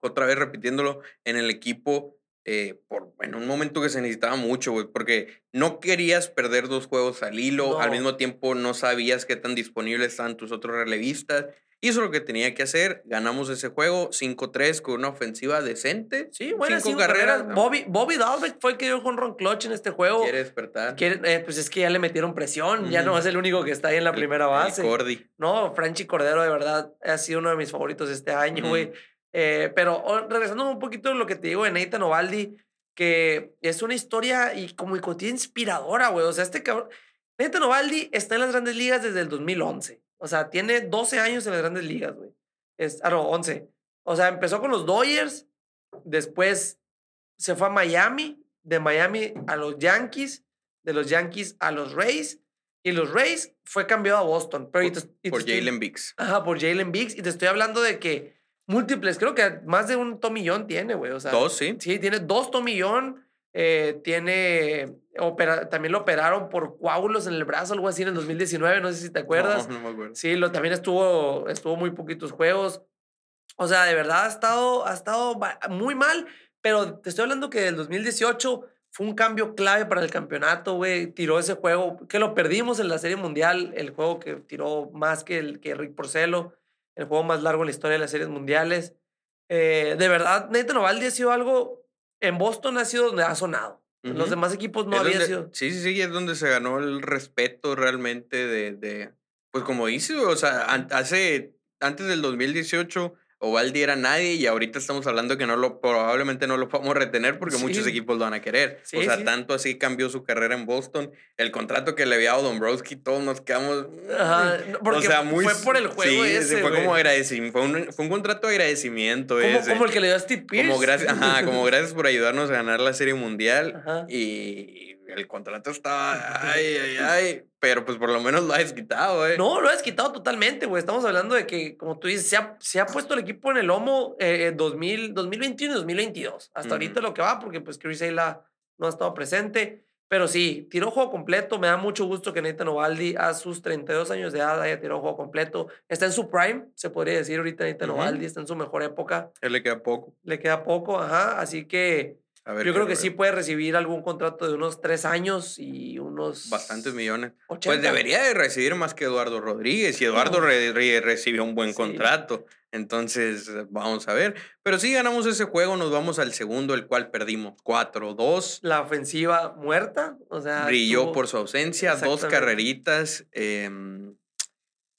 otra vez repitiéndolo, en el equipo eh, por, en un momento que se necesitaba mucho, güey, porque no querías perder dos juegos al hilo, al mismo tiempo no sabías qué tan disponibles estaban tus otros relevistas. Hizo lo que tenía que hacer, ganamos ese juego 5-3 con una ofensiva decente. Sí, buenas cinco, carreras. Bobby, Bobby Dalbeck fue el que dio con Ron Clutch en este juego. Quiere despertar. Eh, pues es que ya le metieron presión, ya no es el único que está ahí en la primera base. Cordy. No, Franchi Cordero de verdad ha sido uno de mis favoritos este año, güey. Eh, pero oh, regresando un poquito a lo que te digo de Nathan Ovaldi, que es una historia y como inspiradora, güey. O sea, este cabrón. Nathan Ovaldi está en las grandes ligas desde el 2011. O sea, tiene 12 años en las grandes ligas, güey. Ah, no, 11. O sea, empezó con los Dodgers, después se fue a Miami, de Miami a los Yankees, de los Yankees a los Rays, y los Rays fue cambiado a Boston. Pero por, Jalen Biggs. Ajá, por Jalen Biggs. Y te estoy hablando de que múltiples, creo que más de un tomillón tiene, güey. O sea, dos, sí. Sí, tiene dos tomillón. Eh, tiene, opera, también lo operaron por coágulos en el brazo, algo así en el 2019, no sé si te acuerdas. No, no me acuerdo. Sí, lo, también estuvo, estuvo muy poquitos juegos. O sea, de verdad ha estado, ha estado muy mal, pero te estoy hablando que el 2018 fue un cambio clave para el campeonato, güey. Tiró ese juego que lo perdimos en la Serie Mundial, el juego que tiró más que, el, que Rick Porcelo el juego más largo en la historia de las series mundiales. Eh, de verdad, Nathan Ovaldi ha sido algo, en Boston ha sido donde ha sonado. En los demás equipos no había sido. Sí, sí, sí, es donde se ganó el respeto realmente de, de pues como dice, o sea, hace, antes del 2018 Ovaldi era nadie y ahorita estamos hablando que no lo, probablemente no lo podemos retener porque muchos equipos lo van a querer. o sea, tanto así cambió su carrera en Boston. El contrato que le había dado Dombrowski, todos nos quedamos. Ajá, mm, porque o sea, muy, fue por el juego sí, ese. Fue como agradecimiento. Fue un, fue un, contrato de agradecimiento. Como, ese. como el que le dio a Steve Pierce. Como gracias, ajá, como [LAUGHS] gracias por ayudarnos a ganar la Serie Mundial. Ajá. Y el contrato estaba, ay, ay, [LAUGHS] ay, pero pues por lo menos lo has quitado, ¿eh? No, lo has quitado totalmente, güey. Estamos hablando de que, como tú dices, se ha, se ha puesto el equipo en el lomo eh, 2000, 2021 y 2022. Hasta ahorita lo que va, porque pues Chris Ayla no ha estado presente. Pero sí, tiró juego completo. Me da mucho gusto que Nathan Ovaldi a sus 32 años de edad haya tirado juego completo. Está en su prime, se podría decir ahorita Nathan Ovaldi, está en su mejor época. Él le queda poco. Le queda poco, ajá. Así que yo creo que sí puede recibir algún contrato de unos tres años y unos... Bastantes millones. Pues debería de recibir más que Eduardo Rodríguez y Eduardo Rodríguez recibió un buen contrato. Entonces, vamos a ver. Pero si ganamos ese juego, nos vamos al segundo, el cual perdimos 4-2. La ofensiva muerta, o sea... Brilló por su ausencia, dos carreritas. Eh,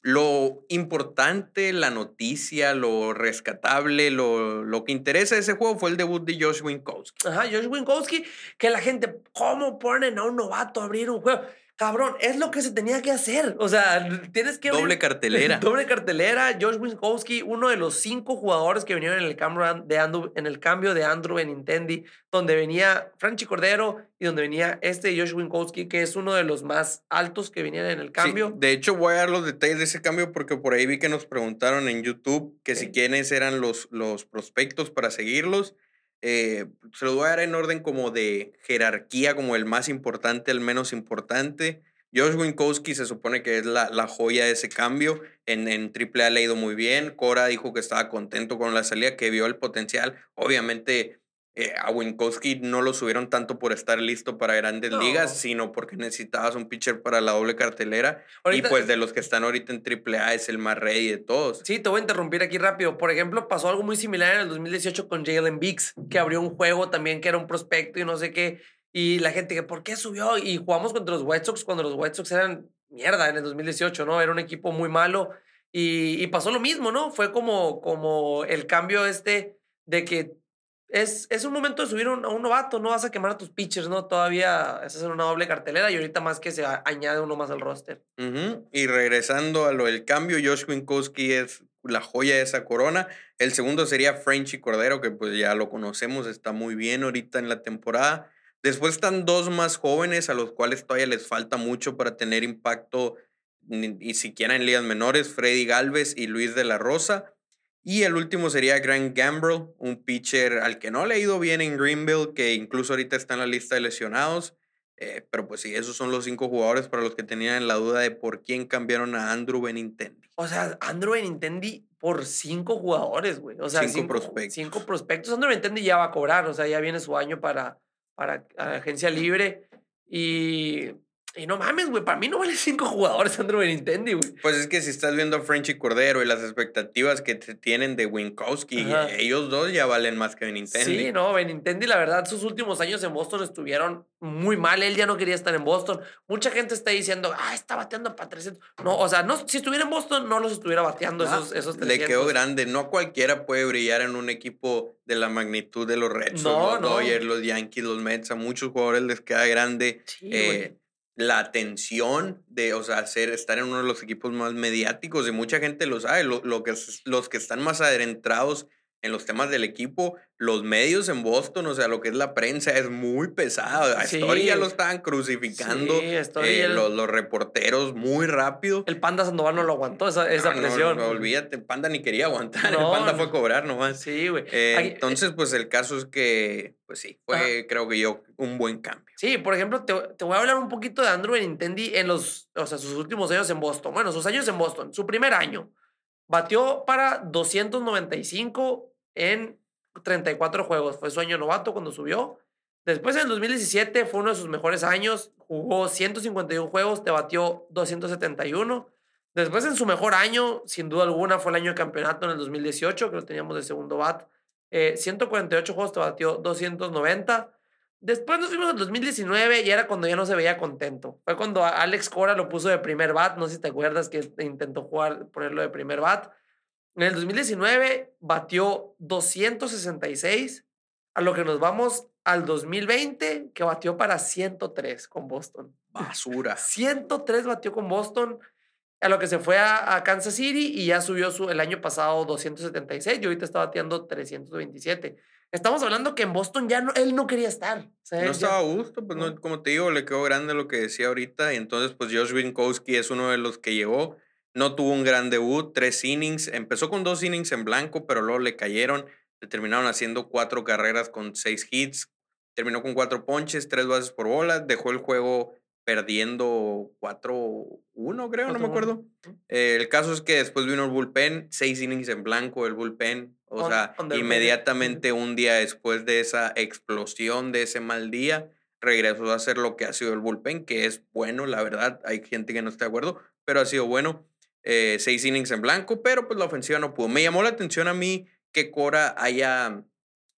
lo importante, la noticia, lo rescatable, lo, lo que interesa de ese juego fue el debut de Josh Winkowski. Ajá, Josh Winkowski, que la gente, ¿cómo ponen a un novato a abrir un juego? Cabrón, es lo que se tenía que hacer. O sea, tienes que... Doble cartelera. [LAUGHS] Doble cartelera. Josh Winkowski, uno de los cinco jugadores que vinieron en el cambio de Andrew, en el cambio de Andrew Benintendi, donde venía Franchi Cordero y donde venía este Josh Winkowski, que es uno de los más altos que venían en el cambio. de hecho, voy a dar los detalles de ese cambio porque por ahí vi que nos preguntaron en YouTube que si quiénes eran los, los prospectos para seguirlos. Eh, se los voy a dar en orden como de jerarquía, como el más importante, el menos importante. Josh Winkowski se supone que es la, la joya de ese cambio. En, en AAA le ha muy bien. Cora dijo que estaba contento con la salida, que vio el potencial. Obviamente eh, a Winkowski no lo subieron tanto por estar listo para grandes ligas, sino porque necesitabas un pitcher para la doble cartelera. y pues de los que están ahorita en AAA es el más rey de todos. Sí, te voy a interrumpir aquí rápido. Por ejemplo, pasó algo muy similar en el 2018 con Jalen Biggs, que abrió un juego también que era un prospecto y no sé qué. Y la gente que, ¿por qué subió? Y jugamos contra los White Sox cuando los White Sox eran mierda en el 2018, ¿no? Era un equipo muy malo Y, y pasó lo mismo, ¿no? Fue como, como el cambio este de que es, es un momento de subir a un novato, no vas a quemar a tus pitchers, ¿no? Todavía es una doble cartelera y ahorita más que se añade uno más al roster. Y regresando a lo del cambio, Josh Winkowski es la joya de esa corona. El segundo sería Frenchy Cordero, que pues ya lo conocemos, está muy bien ahorita en la temporada. Después están dos más jóvenes a los cuales todavía les falta mucho para tener impacto y siquiera en ligas menores, Freddy Galvez y Luis de la Rosa. Y el último sería Grant Gamble, un pitcher al que no le ha ido bien en Greenville, que incluso ahorita está en la lista de lesionados. Eh, pero pues sí, esos son los cinco jugadores para los que tenían la duda de por quién cambiaron a Andrew Benintendi. O sea, Andrew Benintendi por cinco jugadores, güey. O sea, cinco, prospectos. Cinco prospectos. Andrew Benintendi ya va a cobrar, o sea, ya viene su año para, para agencia libre. Y y no mames, güey, para mí no vale cinco jugadores Andrew Benintendi, güey. Pues es que si estás viendo a Frenchy Cordero y las expectativas que tienen de Winkowski, ellos dos ya valen más que Benintendi. Sí, no, Benintendi, la verdad, sus últimos años en Boston estuvieron muy mal. Él ya no quería estar en Boston. Mucha gente está diciendo, ah, está bateando para 300. No, o sea, no, si estuviera en Boston, no los estuviera bateando esos, esos 300. Le quedó grande. No cualquiera puede brillar en un equipo de la magnitud de los Red Sox, no, los Dodgers, los Yankees, los Mets. A muchos jugadores les queda grande. Sí, eh, la atención de, o sea, hacer, estar en uno de los equipos más mediáticos y mucha gente lo sabe, lo, lo que, los que están más adentrados en los temas del equipo, los medios en Boston, o sea, lo que es la prensa es muy pesado. A Story ya lo estaban crucificando. Eh, los, los, reporteros muy rápido. El Panda Sandoval no lo aguantó esa, esa presión. No, olvídate, Panda ni quería aguantar. el Panda fue a cobrar nomás. Sí, güey. Eh, entonces, pues el caso es que, pues sí, fue, creo que yo, un buen cambio. Sí, por ejemplo, te, te voy a hablar un poquito de Andrew Benintendi en los, o sea, sus últimos años en Boston. Bueno, sus años en Boston. Su primer año. Batió para 295 en 34 juegos. Fue su año novato cuando subió. Después en el 2017 fue uno de sus mejores años. Jugó 151 juegos, te batió 271. Después en su mejor año, sin duda alguna, fue el año de campeonato en el 2018, que lo teníamos de segundo bat. 148 eh, juegos, te batió 290. Después nos fuimos en 2019 y era cuando ya no se veía contento. Fue cuando Alex Cora lo puso de primer bat. No sé si te acuerdas que intentó jugar, ponerlo de primer bat. En el 2019 batió 266, a lo que nos vamos al 2020, que batió para 103 con Boston. Basura. 103 batió con Boston, a lo que se fue a, Kansas City y ya subió su, el año pasado 276 y ahorita está bateando 327. Estamos hablando que en Boston ya no, él no quería estar. no estaba a gusto, pues no, como te digo, le quedó grande lo que decía ahorita y entonces pues Josh Winkowski es uno de los que llegó no tuvo un gran debut, tres innings. Empezó con dos innings en blanco, pero luego le cayeron. Le terminaron haciendo cuatro carreras con seis hits. Terminó con cuatro ponches, tres bases por bola. Dejó el juego perdiendo 4-1, creo, no me acuerdo. Eh, el caso es que después vino el bullpen, seis innings en blanco, el bullpen. O sea, inmediatamente un día después de esa explosión, de ese mal día, regresó a hacer lo que ha sido el bullpen, que es bueno, la verdad. Hay gente que no está de acuerdo, pero ha sido bueno. Eh, seis innings en blanco, pero pues la ofensiva no pudo. Me llamó la atención a mí que Cora haya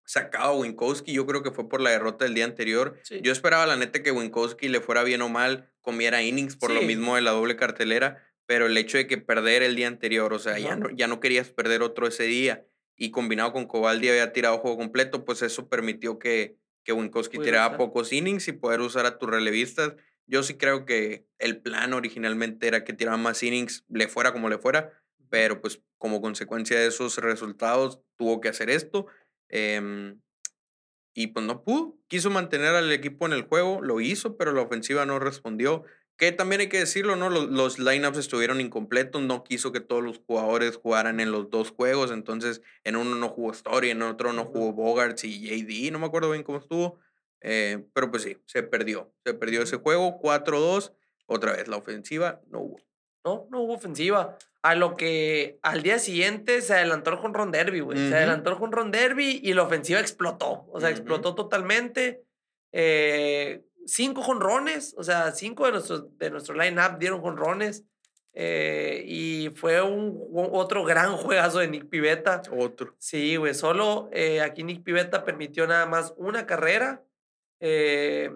sacado a Winkowski, yo creo que fue por la derrota del día anterior. Yo esperaba la neta que Winkowski le fuera bien o mal, comiera innings por lo mismo de la doble cartelera, pero el hecho de que perder el día anterior, o sea, ya, no, ya no querías perder otro ese día y combinado con Cobaldi había tirado juego completo, pues eso permitió que, que Winkowski tirara pocos innings y poder usar a tus relevistas yo sí creo que el plan originalmente era que tirara más innings, le fuera como le fuera, pero pues como consecuencia de esos resultados tuvo que hacer esto. Em, y pues no pudo. Quiso mantener al equipo en el juego, lo hizo, pero la ofensiva no respondió. Que también hay que decirlo, ¿no? Los, los lineups estuvieron incompletos, no quiso que todos los jugadores jugaran en los dos juegos, entonces en uno no jugó Story, en otro no jugó Bogarts y JD, no me acuerdo bien cómo estuvo. Eh, pero pues sí, se perdió. Se perdió ese juego, 4-2. Otra vez, la ofensiva no hubo. No, no hubo ofensiva. A lo que al día siguiente se adelantó el Honron Derby, güey. Se adelantó el Honron Derby y la ofensiva explotó. O sea, explotó totalmente. Eh, cinco jonrones, o sea, cinco de, nuestros, de nuestro line-up dieron jonrones. Eh, y fue un, otro gran juegazo de Nick Pivetta. Otro. Sí, güey. Solo aquí Nick Pivetta permitió nada más una carrera eh,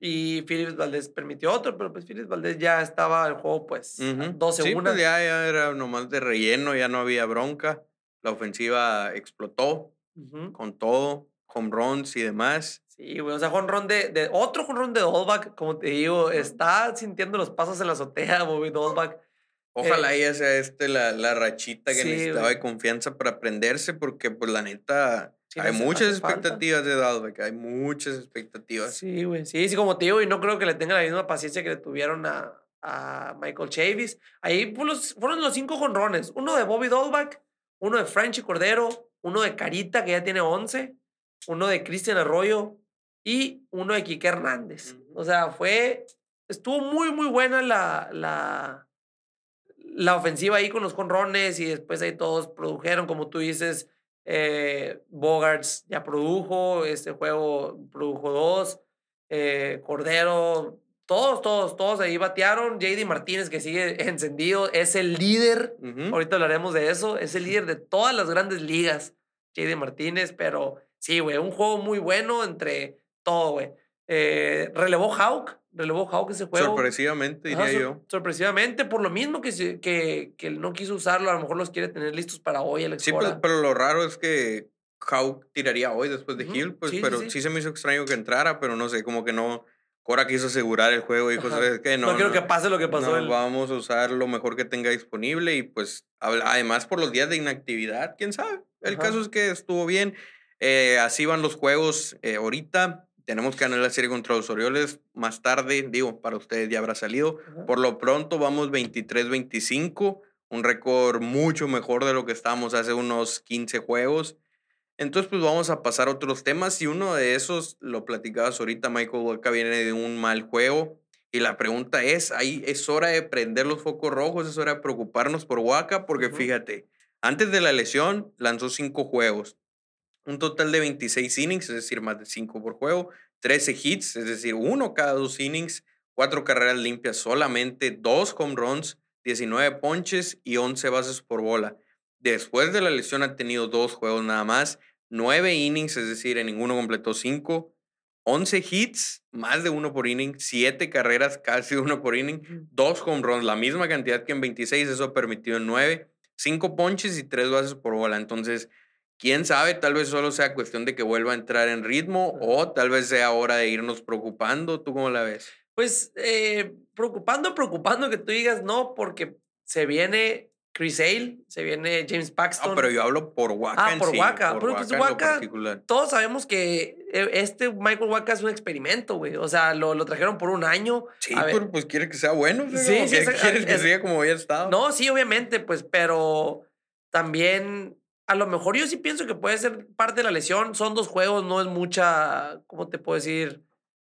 Y Phillips Valdés permitió otro, pero pues Phillips Valdés ya estaba el juego pues Ujú. 12 Sí, pues ya, ya era nomás de relleno, ya no había bronca. La ofensiva explotó Ujú. con todo, home runs y demás. Sí, güey. O sea, jonrón de, de otro jonrón de Dolbach, como te digo, está sintiendo los pasos en la azotea, Bobby Dolbach. Ojalá ya sea este la, la rachita que Eh, sí, necesitaba güey. de confianza para aprenderse, porque pues la neta Sí, hay muchas hace falta. expectativas de Dalbeck, hay muchas expectativas. Sí, güey. Sí, sí, como te digo, y no creo que le tenga la misma paciencia que le tuvieron a, a Michael Chavis. Ahí fueron los cinco jonrones. Uno de Bobby Dolbach, uno de Frenchy Cordero, uno de Carita, que ya tiene 11, uno de Cristian Arroyo y uno de Quique Hernández. O sea, fue... Estuvo muy, muy buena la, la, la ofensiva ahí con los jonrones y después ahí todos produjeron, como tú dices, eh, Bogarts ya produjo, este juego produjo dos, eh, Cordero, todos, todos, todos ahí batearon, JD Martínez que sigue [LAUGHS] encendido, es el líder, ahorita hablaremos de eso, es el [LAUGHS] líder de todas las grandes ligas, JD Martínez, pero sí, güey, un juego muy bueno entre todo, güey. Eh, relevó Hawk, relevó Hawk ese juego. Sorpresivamente, Ajá, diría sor- yo. Sorpresivamente, por lo mismo que, que, que él no quiso usarlo, a lo mejor los quiere tener listos para hoy, Alex Sí, pues, Cora. pero lo raro es que Hawk tiraría hoy después de Ujú. Hill, pues, Sí, sí, pero sí. sí. se me hizo extraño que entrara, pero no sé, como que no. Cora quiso asegurar el juego, dijo, Ajá. ¿sabes qué? No, quiero que pase lo que pasó. no, el- vamos a usar lo mejor que tenga disponible y pues además por los días de inactividad, quién sabe. El Ajá. caso es que estuvo bien. Eh, así van los juegos eh, ahorita. Tenemos que ganar la serie contra los Orioles más tarde. Digo, para ustedes ya habrá salido. Por lo pronto vamos 23-25, un récord mucho mejor de lo que estábamos hace unos 15 juegos. Entonces, pues vamos a pasar a otros temas y uno de esos, lo platicabas ahorita, Michael Walker viene de un mal juego y la pregunta es, ahí es hora de prender los focos rojos, es hora de preocuparnos por Waka, porque Ujú. fíjate, antes de la lesión lanzó cinco juegos, un total de 26 innings, es decir, más de 5 por juego, 13 hits, es decir, uno cada dos innings, cuatro carreras limpias solamente, dos home runs, 19 ponches y 11 bases por bola. Después de la lesión ha tenido dos juegos nada más, 9 innings, es decir, en ninguno completó 5, 11 hits, más de uno por inning, 7 carreras, [LAUGHS] casi uno por inning, dos home runs, la misma cantidad que en 26, eso permitido en 9, 5 ponches y 3 bases por bola. Entonces, quién sabe, tal vez solo sea cuestión de que vuelva a entrar en ritmo o tal vez sea hora de irnos preocupando. ¿Tú cómo la ves? Pues eh, preocupando, preocupando que tú digas no, porque se viene Chris Hale, se viene James Paxton. No, pero yo hablo por Waka Ah, en por sí, Waka. por Pero pues Waka Waka- particular. Todos sabemos que eh, este Michael Waka es un experimento, güey. O sea, lo, lo trajeron por un año. Sí, A ver, pero pues quiere que sea bueno. Sí, sí, que es- que siga como había estado. No, sí, obviamente, pues, pero también a lo mejor yo sí pienso que puede ser parte de la lesión. Son dos juegos, no es mucha, ¿cómo te puedo decir?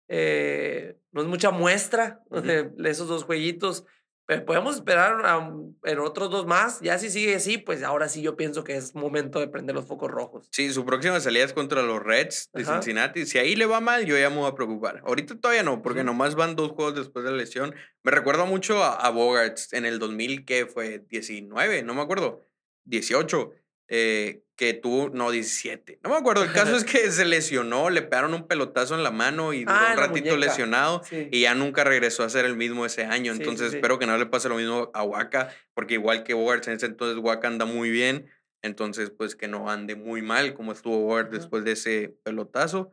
Eh, no es mucha muestra [LAUGHS] Ujú. de esos dos jueguitos. Pero podemos esperar a- en otros dos más. Ya si sigue así, pues ahora sí yo pienso que es momento de prender los focos rojos. Sí, su próxima salida es contra los Reds de Ajá. Cincinnati. Si ahí le va mal, yo ya me voy a preocupar. Ahorita todavía no, porque Ujú. nomás van dos juegos después de la lesión. Me recuerda mucho a, a Bogarts en el 2000, que fue 19, no me acuerdo, 18, eh, que tuvo, no, 17. No me acuerdo. El caso es [LAUGHS] que se lesionó, le pegaron un pelotazo en la mano y duró Ah, un ratito lesionado. Sí. Y ya nunca regresó a ser el mismo ese año. Sí, Entonces sí. espero que no le pase lo mismo a Waka, porque igual que Bogarts en ese entonces, Waka anda muy bien. Entonces, pues que no ande muy mal como estuvo Bogart después de ese pelotazo.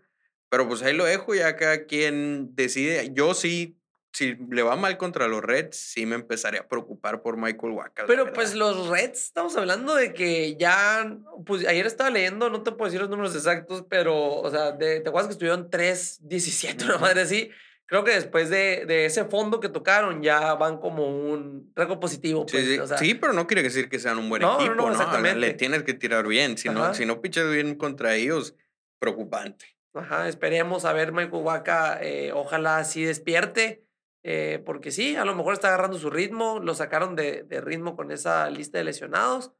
Pero pues ahí lo dejo, ya cada quien decide. Yo sí, si le va mal contra los Reds, sí me empezaré a preocupar por Michael la Pero pues los Reds, estamos hablando de que ya, pues ayer estaba leyendo, no te puedo decir los números exactos, pero, o sea, de, ¿te acuerdas que estuvieron 3-17, una Ujú. madre así? Creo que después de, de ese fondo que tocaron ya van como un récord positivo. Sí, Pues, sí, o sea, sí, pero no quiere decir que sean un buen No, no, equipo, no, ¿no? exactamente. Le tienes que tirar bien. Si no, si no pichas bien contra ellos, preocupante. Ajá, esperemos a ver Michael Waka, eh, ojalá sí despierte, eh, porque sí, a lo mejor está agarrando su ritmo, lo sacaron de, de ritmo con esa lista de lesionados,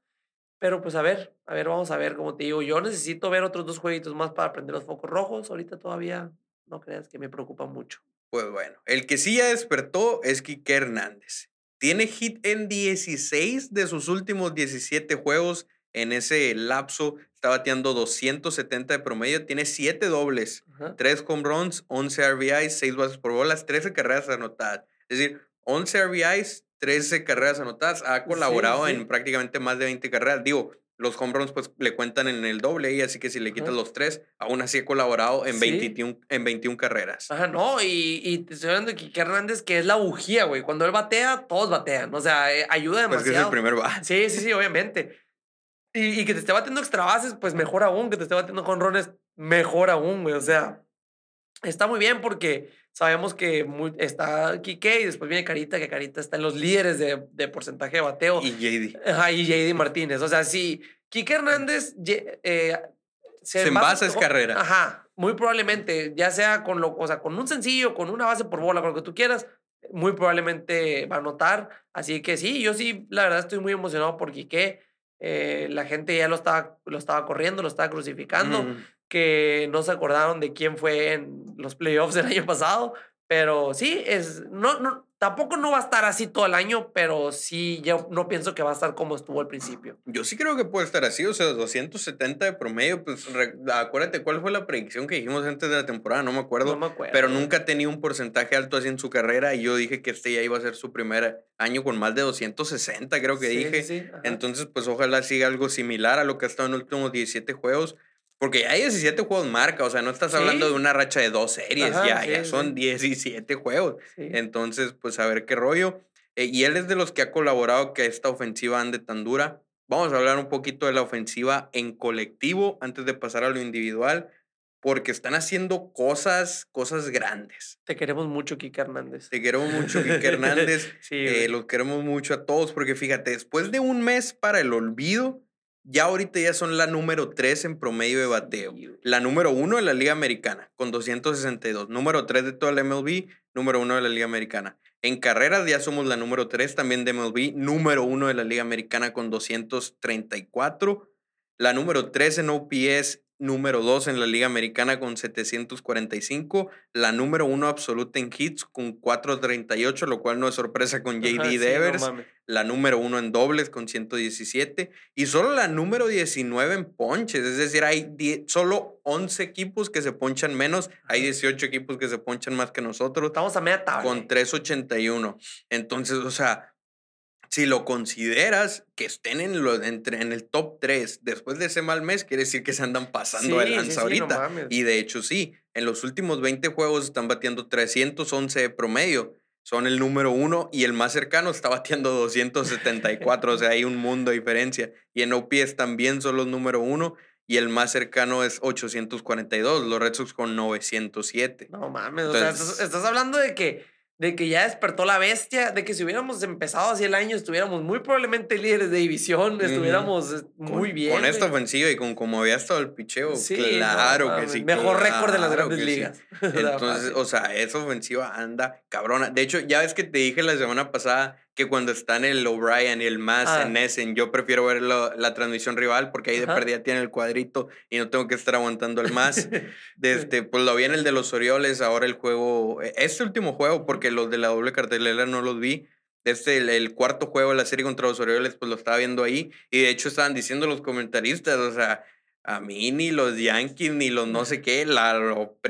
pero pues a ver, a ver, vamos a ver, como te digo, yo necesito ver otros dos jueguitos más para prender los focos rojos, ahorita todavía no creas que me preocupa mucho. Pues bueno, el que sí ya despertó es Quique Hernández. Tiene hit en 16 de sus últimos 17 juegos En ese lapso está bateando 270 de promedio, tiene 7 dobles, 3 home runs, 11 RBIs, 6 bases por bolas, 13 carreras anotadas. Es decir, 11 RBIs, 13 carreras anotadas. Ha colaborado en prácticamente más de 20 carreras. Digo, los home runs pues le cuentan en el doble y así que si le quitas los tres, aún así ha colaborado en, 21, en 21 carreras. Ajá, no, y, y te estoy hablando de Kike Hernández que es la bujía, güey. Cuando él batea, todos batean. O sea, eh, ayuda demasiado. Pues que es el primer bat. Sí, sí, sí, obviamente. Y, y, que te esté batiendo extra bases, pues mejor aún. Que te esté batiendo con rones, mejor aún, güey. O sea, está muy bien porque sabemos que está Kike y después viene Carita, que Carita está en los líderes de, de porcentaje de bateo. Y JD. Ajá, y JD Martínez. O sea, si Kike Hernández eh, se, envasa en carrera. Ajá, muy probablemente, ya sea con, lo, o sea, con un sencillo, con una base por bola, con lo que tú quieras, muy probablemente va a notar. Así que sí, yo sí, la verdad estoy muy emocionado por Quique. Eh, la gente ya lo estaba, lo estaba corriendo, lo estaba crucificando, que no se acordaron de quién fue en los playoffs del año pasado, pero sí, es, no, no, tampoco no va a estar así todo el año, pero sí, yo no pienso que va a estar como estuvo al principio. Yo sí creo que puede estar así, o sea, 270 de promedio, pues acuérdate cuál fue la predicción que dijimos antes de la temporada, no me acuerdo, no me acuerdo. pero nunca tenía un porcentaje alto así en su carrera y yo dije que este ya iba a ser su primer año con más de 260, creo que dije. Entonces, pues ojalá siga algo similar a lo que ha estado en los últimos 17 juegos. Porque hay 17 juegos marca, o sea, no estás hablando de una racha de dos series, ya, ya son 17 juegos. Entonces, pues a ver qué rollo. Eh, y él es de los que ha colaborado que esta ofensiva ande tan dura. Vamos a hablar un poquito de la ofensiva en colectivo antes de pasar a lo individual, porque están haciendo cosas, cosas grandes. Te queremos mucho, Kike Hernández. Te queremos mucho, Kike [LAUGHS] Hernández. sí, eh, los queremos mucho a todos, porque fíjate, después de un mes para el olvido, ya ahorita ya son la número 3 en promedio de bateo. La número 1 de la Liga Americana, con 262. Número 3 de toda la MLB, número 1 de la Liga Americana. En carreras ya somos la número 3 también de MLB, número 1 de la Liga Americana con 234. La número 3 en OPS número 2 en la Liga Americana con 745, la número 1 absoluta en hits con 438, lo cual no es sorpresa con JD Devers, la número 1 en dobles con 117 y solo la número 19 en ponches, es decir, hay solo 11 equipos que se ponchan menos, hay 18 equipos que se ponchan más que nosotros. Estamos a media tabla. Con 381. Entonces, o sea, si lo consideras que estén en, lo, entre, en el top 3 después de ese mal mes, quiere decir que se andan pasando de lanza ahorita. y de hecho, sí, en los últimos 20 juegos están batiendo 311 de promedio. Son el número uno y el más cercano está batiendo 274. o sea, hay un mundo de diferencia. Y en OPS también son los número uno y el más cercano es 842. Los Red Sox con 907. No mames, o sea, estás hablando de que de que ya despertó la bestia, de que si hubiéramos empezado así el año, estuviéramos muy probablemente líderes de división, estuviéramos eh, muy bien. Con esta ofensiva y con como había estado el picheo, claro que sí. Mejor récord de las grandes ligas. [LAUGHS] Entonces, o sea, esa ofensiva anda cabrona. De hecho, ya ves que te dije la semana pasada que cuando están el O'Brien y el Mass en ah. Essen, yo prefiero ver la transmisión rival porque ahí de perdida tiene el cuadrito y no tengo que estar aguantando el más. [LAUGHS] Desde, pues lo vi en el de los Orioles, ahora el juego, e, este último juego, porque los de la doble cartelera no los vi. Este, el, el, cuarto juego de la serie contra los Orioles, pues lo estaba viendo ahí. Y de hecho estaban diciendo los comentaristas, o sea, a mí ni los Yankees ni los no sé qué, la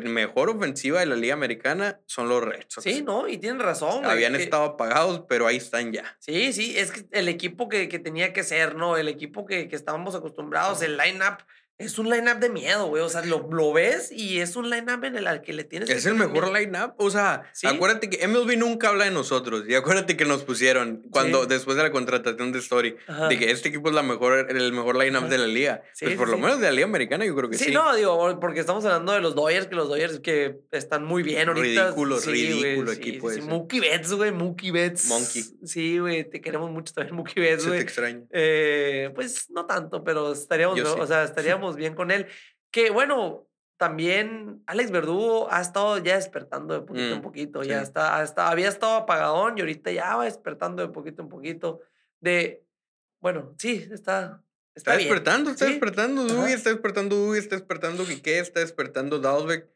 mejor ofensiva de la Liga Americana son los Red Sox. Sí, no, y tienen razón. Habían estado apagados, pero ahí están ya. Sí, sí, es que el equipo que, que tenía que ser, ¿no? El equipo que, que estábamos acostumbrados, el line-up es un line-up de miedo, güey. O sea, lo, lo ves y es un line-up en el al que le tienes Es el mejor line-up. O sea, acuérdate que MLB nunca habla de nosotros. Y acuérdate que nos pusieron cuando después de la contratación de Story, de que este equipo es la mejor, el mejor line-up de la liga. pues por lo menos de la liga americana, yo creo que sí. Sí, no, digo, porque estamos hablando de los Dodgers, que los Dodgers que están muy bien ahorita. Ridículo, ridículo equipo ese. Mookie Betts, güey, Mookie Betts. Monkey. Sí, güey, te queremos mucho también, Mookie Betts, güey. te extraño. Eh, pues no tanto, pero estaríamos, o sea, estaríamos [LAUGHS] bien con él. Que bueno, también Alex Verdugo ha estado ya despertando de poquito en mm, poquito, ya está, está, había estado apagadón y ahorita ya va despertando de poquito en poquito. De, bueno, sí, está. Está, despertando, está despertando, Dewey está despertando, Dewey está despertando, Quique está despertando, Dalbeck.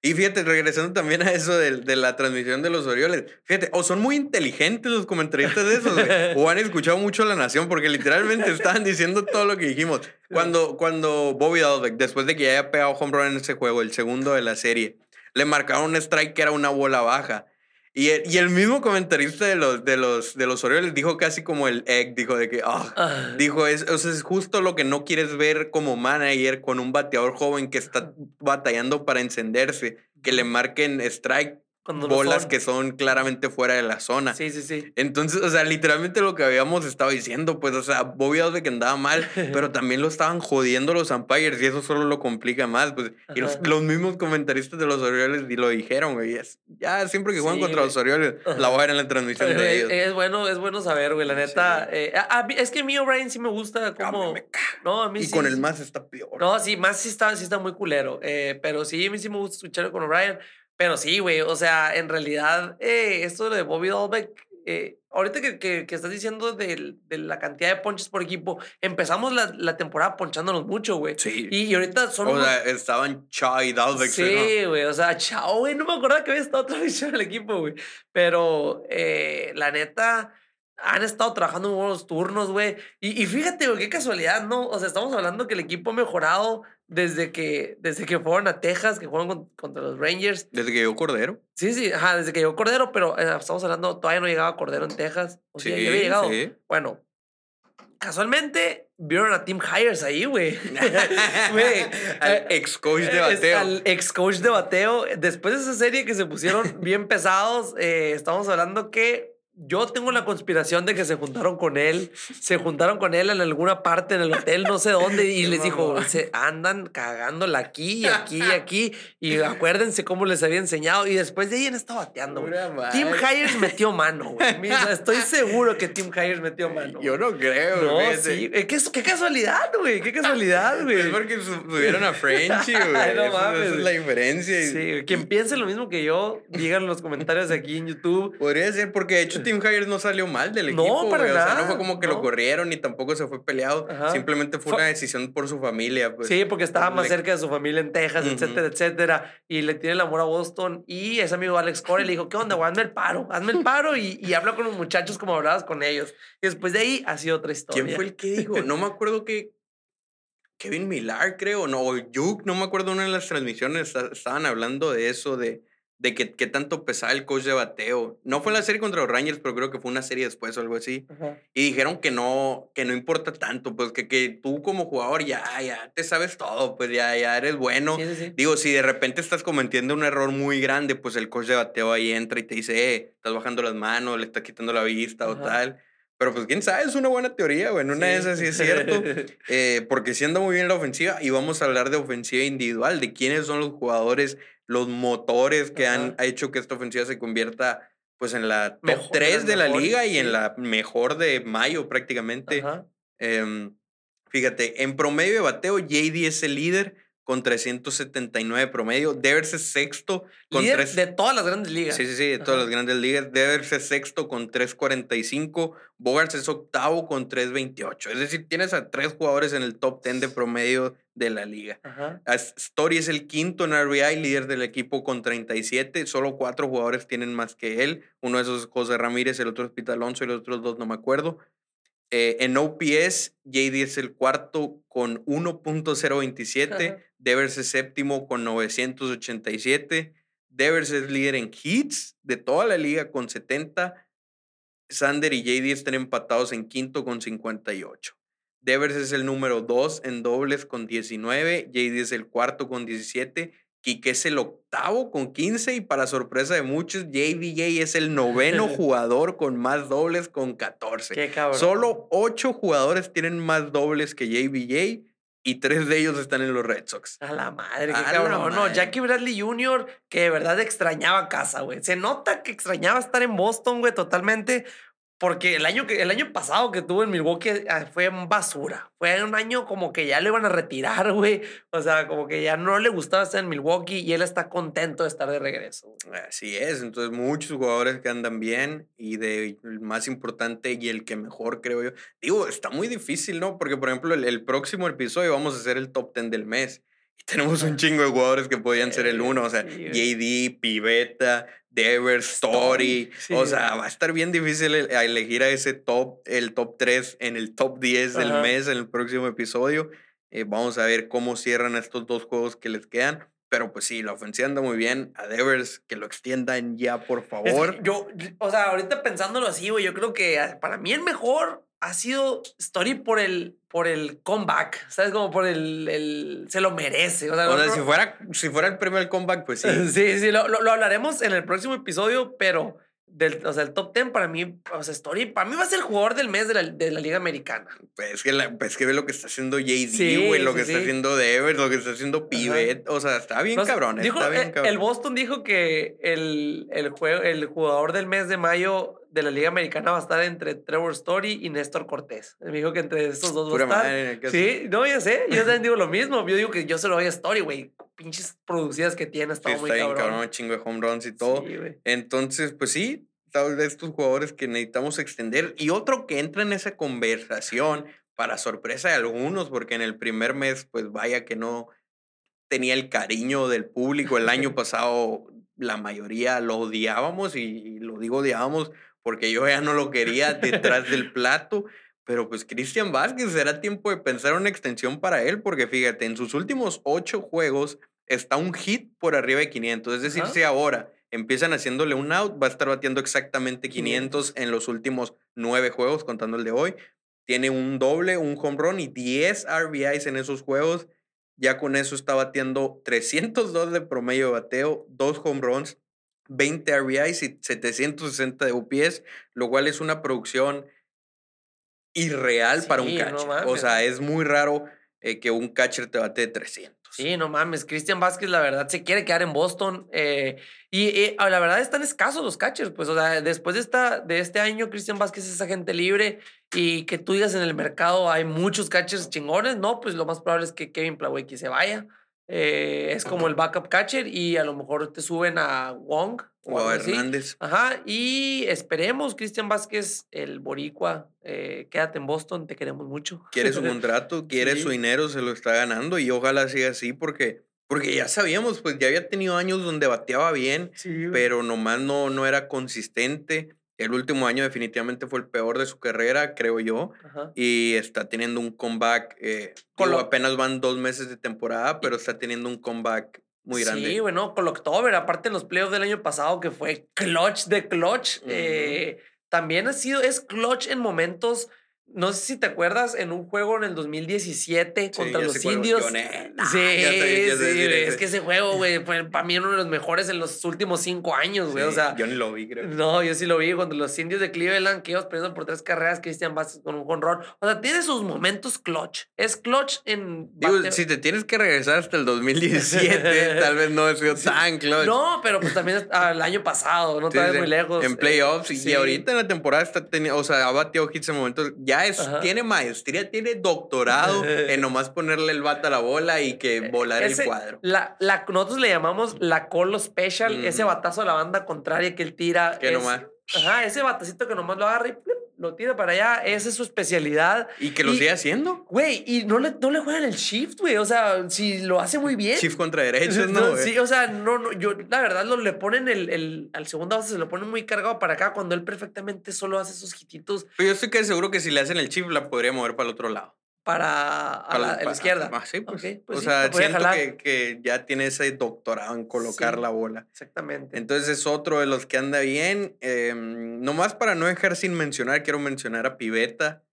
Y fíjate, regresando también a eso de, de, la transmisión de los Orioles, fíjate, o son muy inteligentes los comentaristas de esos, o han escuchado mucho a la nación, porque literalmente estaban diciendo todo lo que dijimos. [LAUGHS] Cuando, cuando Bobby Dalbeck, después de que ya haya pegado home run en ese juego, el segundo de la serie, le marcaron un strike que era una bola baja. Y el, y el, mismo comentarista de los, de, los, de los Orioles dijo casi como el egg, dijo de que, ah, dijo, es, es justo lo que no quieres ver como manager con un bateador joven que está batallando para encenderse, que le marquen strike bolas que son claramente fuera de la zona. Sí, sí, sí. Entonces, o sea, literalmente lo que habíamos estado diciendo, pues, o sea, Bobby de que andaba mal, [LAUGHS] pero también lo estaban jodiendo los umpires y eso solo lo complica más, pues. Y los, mismos comentaristas de los Orioles lo dijeron, güey. Ya siempre que juegan contra los Orioles, la voy a ver en la transmisión de ellos. Es bueno, es bueno saber, güey, la neta. Eh, es que a mí O'Brien sí me gusta como... no, a mí y con el más está peor. No, sí, más sí está, sí está muy culero. Eh, pero sí, a mí sí me gusta escuchar con O'Brien. Pero sí, güey, o sea, en realidad, eh, esto de Bobby Dolbeck, eh, ahorita que, que, que, estás diciendo de, de, la cantidad de ponches por equipo, empezamos la, la temporada ponchándonos mucho, güey. Sí. Y, ahorita son. O sea, estaban Chao y Dalbeck. Sí, güey, o sea, Chao, güey, no me acordaba que había estado otra [LAUGHS] vez en el equipo, güey. Pero eh, la neta han estado trabajando en buenos turnos, güey. Y, y, fíjate, güey, qué casualidad, ¿no? O sea, estamos hablando que el equipo ha mejorado desde que, desde que fueron a Texas, que jugaron contra los Rangers. Desde que llegó Cordero. Sí, sí, ajá, desde que llegó Cordero, pero eh, estamos hablando, todavía no llegaba Cordero en Texas. O sí, ya había llegado. Sí. Bueno, casualmente vieron a Tim Hires ahí, güey. [LAUGHS] [LAUGHS] al eh, ex coach de bateo. Al ex coach de bateo. Después de esa serie que se pusieron [LAUGHS] bien pesados, eh, estamos hablando que yo tengo la conspiración de que se juntaron con él, se juntaron con él en alguna parte en el hotel, no sé dónde, y [LAUGHS] les dijo, se andan cagándola aquí, aquí, [LAUGHS] aquí, y acuérdense cómo les había enseñado, y después de ahí han estado bateando. Tim Hires metió mano, güey. [LAUGHS] Estoy seguro que Tim Hires metió mano. Yo no creo, No, sí. Eh, ¿Qué, qué casualidad, güey. Qué casualidad, güey. Es porque subieron a Frenchy, güey. no mames. Esa es la diferencia. Sí, quien piense lo mismo que yo, digan en los comentarios aquí en YouTube. Podría ser porque de hecho Tim Hires no salió mal del equipo. No, para nada. O sea, no fue como que lo corrieron ni tampoco se fue peleado. Simplemente fue, una decisión por su familia. Pues. Sí, porque estaba más cerca de su familia en Texas, etcétera, etcétera. Y le tiene el amor a Boston. Y ese amigo Alex Corey le dijo, ¿qué onda, güey? Hazme el paro, hazme el paro y, y habla con los muchachos como hablabas con ellos. Y después de ahí ha sido otra historia. ¿Quién fue el que dijo? No me acuerdo que... Kevin Millar, creo, no, o Yuke, no me acuerdo, una de las transmisiones estaban hablando de eso, de de que, que, tanto pesaba el coach de bateo. No fue la serie contra los Rangers, pero creo que fue una serie después o algo así. Y dijeron que no, que no importa tanto, pues que, que tú como jugador ya, ya te sabes todo, pues ya, ya eres bueno. Digo, si de repente estás cometiendo un error muy grande, pues el coach de bateo ahí entra y te dice, eh, estás bajando las manos, le estás quitando la vista o tal. Pero pues quién sabe, es una buena teoría, güey. Una de esas sí es cierto. [LAUGHS] Eh, porque siendo muy bien la ofensiva, y vamos a hablar de ofensiva individual, de quiénes son los jugadores los motores que han hecho que esta ofensiva se convierta pues en la top 3 de la liga y en la mejor de mayo prácticamente. Em, fíjate, en promedio de bateo, JD es el líder con 379 promedio. Debe ser sexto con De todas las grandes ligas. Sí, sí, sí, de todas las grandes ligas. Debe ser sexto con 345. Bogarts es octavo con 328. Es decir, tienes a tres jugadores en el top 10 de promedio de la liga. Story es el quinto en RBI, líder del equipo con 37. Solo cuatro jugadores tienen más que él. Uno de esos es José Ramírez, el otro es Pita Alonso y los otros dos no me acuerdo. Eh, en OPS, JD es el cuarto con 1.027. Devers es séptimo con 987. Devers es líder en hits de toda la liga con 70. Sander y JD están empatados en quinto con 58. Devers es el número 2 en dobles con 19. JD es el cuarto con 17. Quique es el octavo con 15 y para sorpresa de muchos, JBJ es el noveno [LAUGHS] jugador con más dobles con 14. Qué cabrón. Solo 8 jugadores tienen más dobles que JBJ y tres de ellos están en los Red Sox. A la madre, qué cabrón. No, Jackie Bradley Jr., que de verdad extrañaba casa, güey. Se nota que extrañaba estar en Boston, güey, totalmente. Porque el año, que, el año pasado que tuvo en Milwaukee ah, fue basura. Fue un año como que ya le iban a retirar, güey. O sea, como que ya no le gustaba estar en Milwaukee y él está contento de estar de regreso. Así es. Entonces, muchos jugadores que andan bien y de el más importante y el que mejor, creo yo. Digo, está muy difícil, ¿no? Porque, por ejemplo, el, el próximo episodio vamos a hacer el top 10 del mes. Y tenemos un chingo de jugadores que podían ser el Eh, uno. O sea. JD, Pivetta, Devers, Story. Sí, o sea, va a estar bien difícil elegir a ese top, el top 3 en el top 10 del Ajá. mes en el próximo episodio. Eh, vamos a ver cómo cierran estos dos juegos que les quedan. Pero pues sí, la ofensiva anda muy bien. A Devers, que lo extiendan ya, por Es que favor. yo, o sea, ahorita pensándolo así, güey, yo creo que ah, para mí el mejor ha sido Story por el, por el comeback, ¿sabes? Como por el, el se lo merece. O sea, O no- sea, no- si fuera, si fuera el primer comeback, pues sí. [LAUGHS] Sí, sí, lo, lo- lo hablaremos en el próximo episodio, pero del, o sea, el top 10 para mí, o sea, Story, para mí va a ser el jugador del mes de la, de la Liga Americana. Pues es que, la- pues es que ve lo que está haciendo JD, Sí, güey, lo sí, que está haciendo Devers, lo que está haciendo Pivet. O sea, está bien cabrón, dijo, está bien eh, cabrón. El Boston dijo que el, el, jue- el jugador del mes de mayo de la Liga Americana va a estar entre Trevor Story y Néstor Cortés. Me dijo que entre estos dos Pura va a estar. madre, ¿qué Sí, no, ya sé. Yo también digo lo [LAUGHS] mismo. Yo digo que yo se lo doy a Story, güey. Pinches producidas que tiene, Sí, está muy está bien cabrón. cabrón, chingo de home runs y todo. Sí. Entonces, pues sí, tal vez estos jugadores que necesitamos extender. Y otro que entra en esa conversación, para sorpresa de algunos, porque en el primer mes, pues vaya que no tenía el cariño del público. El año [LAUGHS] pasado la mayoría lo odiábamos y, y lo digo odiábamos porque yo ya no lo quería detrás del plato. Pero pues Cristian Vázquez, será tiempo de pensar una extensión para él, porque fíjate, en sus últimos ocho juegos está un hit por arriba de 500. Es decir, si ahora empiezan haciéndole un out, va a estar batiendo exactamente 500 en los últimos nueve juegos, contando el de hoy. Tiene un doble, un home run y 10 RBIs en esos juegos. Ya con eso está batiendo 302 de promedio de bateo, dos home runs, 20 RBIs y 760 de UPS, lo cual es una producción irreal para un Sí, no catcher. o sea, es muy raro eh, que un catcher te bate de 300. Sí, no mames. Cristian Vázquez, la verdad, se quiere quedar en Boston. eh, y eh, ah, la verdad están escasos los catchers. Pues, o sea, después de, esta, de este año, Cristian Vázquez es agente libre. Y que tú digas en el mercado hay muchos catchers chingones, ¿no? Pues lo más probable es que Kevin Plawecki se vaya. Eh, es como el backup catcher y a lo mejor te suben a Wong o, a. Hernández. Ajá, y esperemos, Cristian Vázquez, el boricua, eh, quédate en Boston, te queremos mucho. quiere su [LAUGHS] contrato, quiere su dinero, se lo está ganando y ojalá siga así porque, porque ya sabíamos, pues ya había tenido años donde bateaba bien, Sí, pero nomás no, no era consistente. El último año definitivamente fue el peor de su carrera, creo yo, Ajá. y está teniendo un comeback. Eh, Con digo, lo- apenas van dos meses de temporada, pero está teniendo un comeback muy grande. Sí, bueno, con October, aparte en los playoffs del año pasado, que fue clutch de clutch, eh, también ha sido, es clutch en momentos. No sé si te acuerdas en un juego en el 2017 Sí, contra los indios. Sí, ya sí, es que ese juego, güey, [LAUGHS] fue para mí uno de los mejores en los últimos cinco años, güey. O sea, yo ni lo vi, creo. no, yo sí lo vi cuando los indios de Cleveland, que ellos perdiendo por tres carreras, Christian Vázquez con un jonrón. O sea, tiene sus momentos clutch. Es clutch en. Digo, si te tienes que regresar hasta el 2017, [LAUGHS] tal vez no ha sido tan clutch. No, pero pues también al año pasado, no te muy lejos. En eh, playoffs. y- ahorita en la temporada está teniendo, o sea, ha batido hits en momentos. Ya es, Ajá. tiene maestría, tiene doctorado [LAUGHS] en nomás ponerle el bat a la bola y que volar Eh, Ese- el cuadro. La, la, nosotros le llamamos la colo special, ese batazo a la banda contraria que él tira. Que es- nomás. Ajá, ese batacito que nomás lo agarra y. lo tira para allá. Esa es su especialidad. Y que lo y- sigue haciendo. Güey, y no le, no le juegan el shift, güey. O sea, si lo hace muy bien. Shift contra derechos, ¿no? No, güey? sí, o sea, no, no, yo, la verdad, lo, le ponen el, el, al segundo base, se lo ponen muy cargado para acá, cuando él perfectamente solo hace esos hititos Pero yo estoy casi seguro que si le hacen el shift la podría mover para el otro lado. Para, a Para la, a la para- izquierda. Ah, sí, pues. Ok, pues o sí, sea, siento que, que ya tiene ese doctorado en colocar Sí. la bola. Exactamente. Entonces es otro de los que anda bien. Eh, nomás para no dejar sin mencionar, quiero mencionar a Pivetta.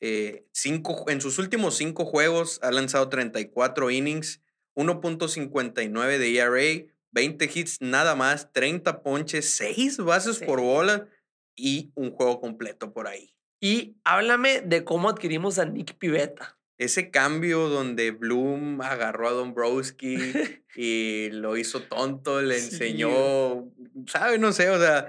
Eh, cinco, en sus últimos cinco juegos ha lanzado 34 innings, 1.59 de ERA, 20 hits nada más, 30 ponches, 6 bases por bola y un juego completo por ahí. Y háblame de cómo adquirimos a Nick Pivetta. Ese cambio donde Bloom agarró a Dombrowski [LAUGHS] y lo hizo tonto, le Sí. enseñó, ¿sabe? No sé, o sea,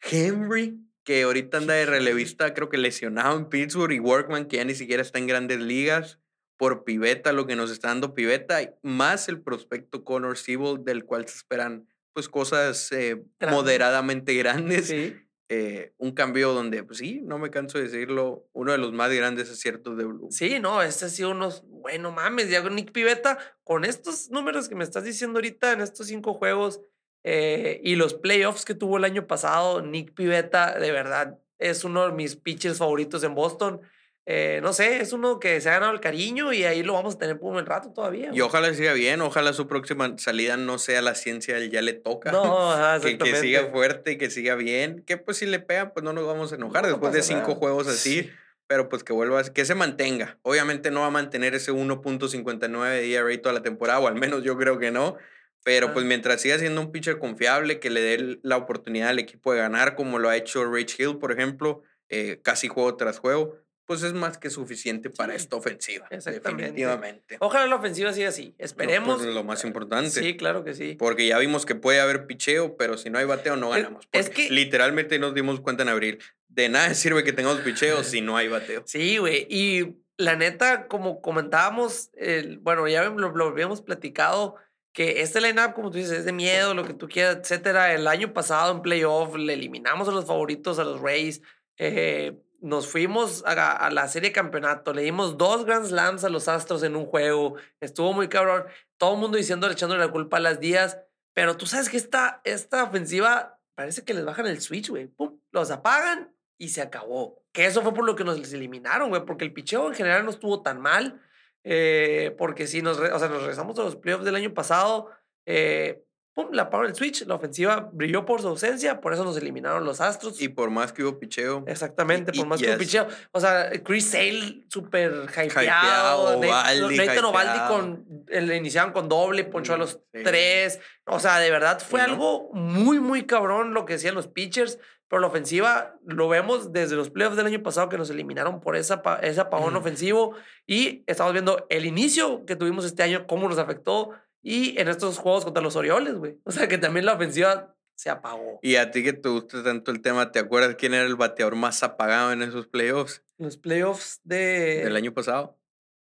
Henry, que ahorita anda de relevista, creo que lesionado en Pittsburgh, y Workman, que ya ni siquiera está en grandes ligas, por Pivetta, lo que nos está dando Pivetta, más el prospecto Connor Siebel, del cual se esperan pues cosas eh, moderadamente grandes. Sí. Eh, un cambio donde, pues sí, no me canso de decirlo, uno de los más grandes aciertos de Blue. Sí, no, este ha sido unos, bueno, mames, ya Nick Pivetta, con estos números que me estás diciendo ahorita en estos cinco juegos eh, y los playoffs que tuvo el año pasado, Nick Pivetta, de verdad, es uno de mis pitchers favoritos en Boston. Eh, no sé, es uno que se ha ganado el cariño y ahí lo vamos a tener por un buen rato todavía. Y ojalá siga bien, ojalá su próxima salida no sea la ciencia ya le toca. No, ajá, que, que siga fuerte y que siga bien. Que pues si le pega, pues no nos vamos a enojar No después de cinco nada. juegos así. Pero pues que vuelva, que se mantenga. Obviamente no va a mantener ese 1.59 de ERA toda la temporada, o al menos yo creo que no. Pero pues Ah. mientras siga siendo un pitcher confiable, que le dé la oportunidad al equipo de ganar, como lo ha hecho Rich Hill, por ejemplo, eh, casi juego tras juego, pues es más que suficiente para Sí, esta ofensiva. exactamente. Definitivamente. Ojalá la ofensiva siga así. Esperemos. Pues, lo más importante. Sí, claro que sí. Porque ya vimos que puede haber picheo, pero si no hay bateo no ganamos. es Porque que- literalmente nos dimos cuenta en abril. De nada [LAUGHS] sirve que tengamos picheo si no hay bateo. Sí, güey. Y la neta, como comentábamos, el- bueno, ya lo, lo habíamos platicado, que este line-up, como tú dices, es de miedo, lo que tú quieras, etcétera. El año pasado en playoff le eliminamos a los favoritos, a los Rays. eh, nos fuimos a, la serie de campeonato, le dimos dos Grand Slams a los Astros en un juego. Estuvo muy cabrón. Todo el mundo diciendo, echándole la culpa a las días. Pero tú sabes que esta, esta ofensiva parece que les bajan el switch, güey. Pum, Los apagan y se acabó. Que eso fue por lo que nos eliminaron, güey, porque el picheo en general no estuvo tan mal. eh, porque si nos, o sea, nos regresamos a los playoffs del año pasado, eh, pum, le apagaron el switch, la ofensiva brilló por su ausencia, por eso nos eliminaron los Astros. Y por más que hubo picheo, Exactamente, y- por más que yes. picheo. O sea, Chris Sale, súper hypeado. Hypeado, Ovaldi, Nathan Ovaldi con, eh, le iniciaron con doble, ponchó a los Sí. tres. O sea, de verdad fue algo muy, muy cabrón lo que hacían los pitchers. Pero la ofensiva lo vemos desde los playoffs del año pasado que nos eliminaron por esa, ese apagón Mm. ofensivo. Y estamos viendo el inicio que tuvimos este año, cómo nos afectó. Y en estos juegos contra los Orioles, güey. O sea, que también la ofensiva se apagó. y a ti que te gusta tanto el tema, ¿te acuerdas quién era el bateador más apagado en esos playoffs Los playoffs de... del año pasado?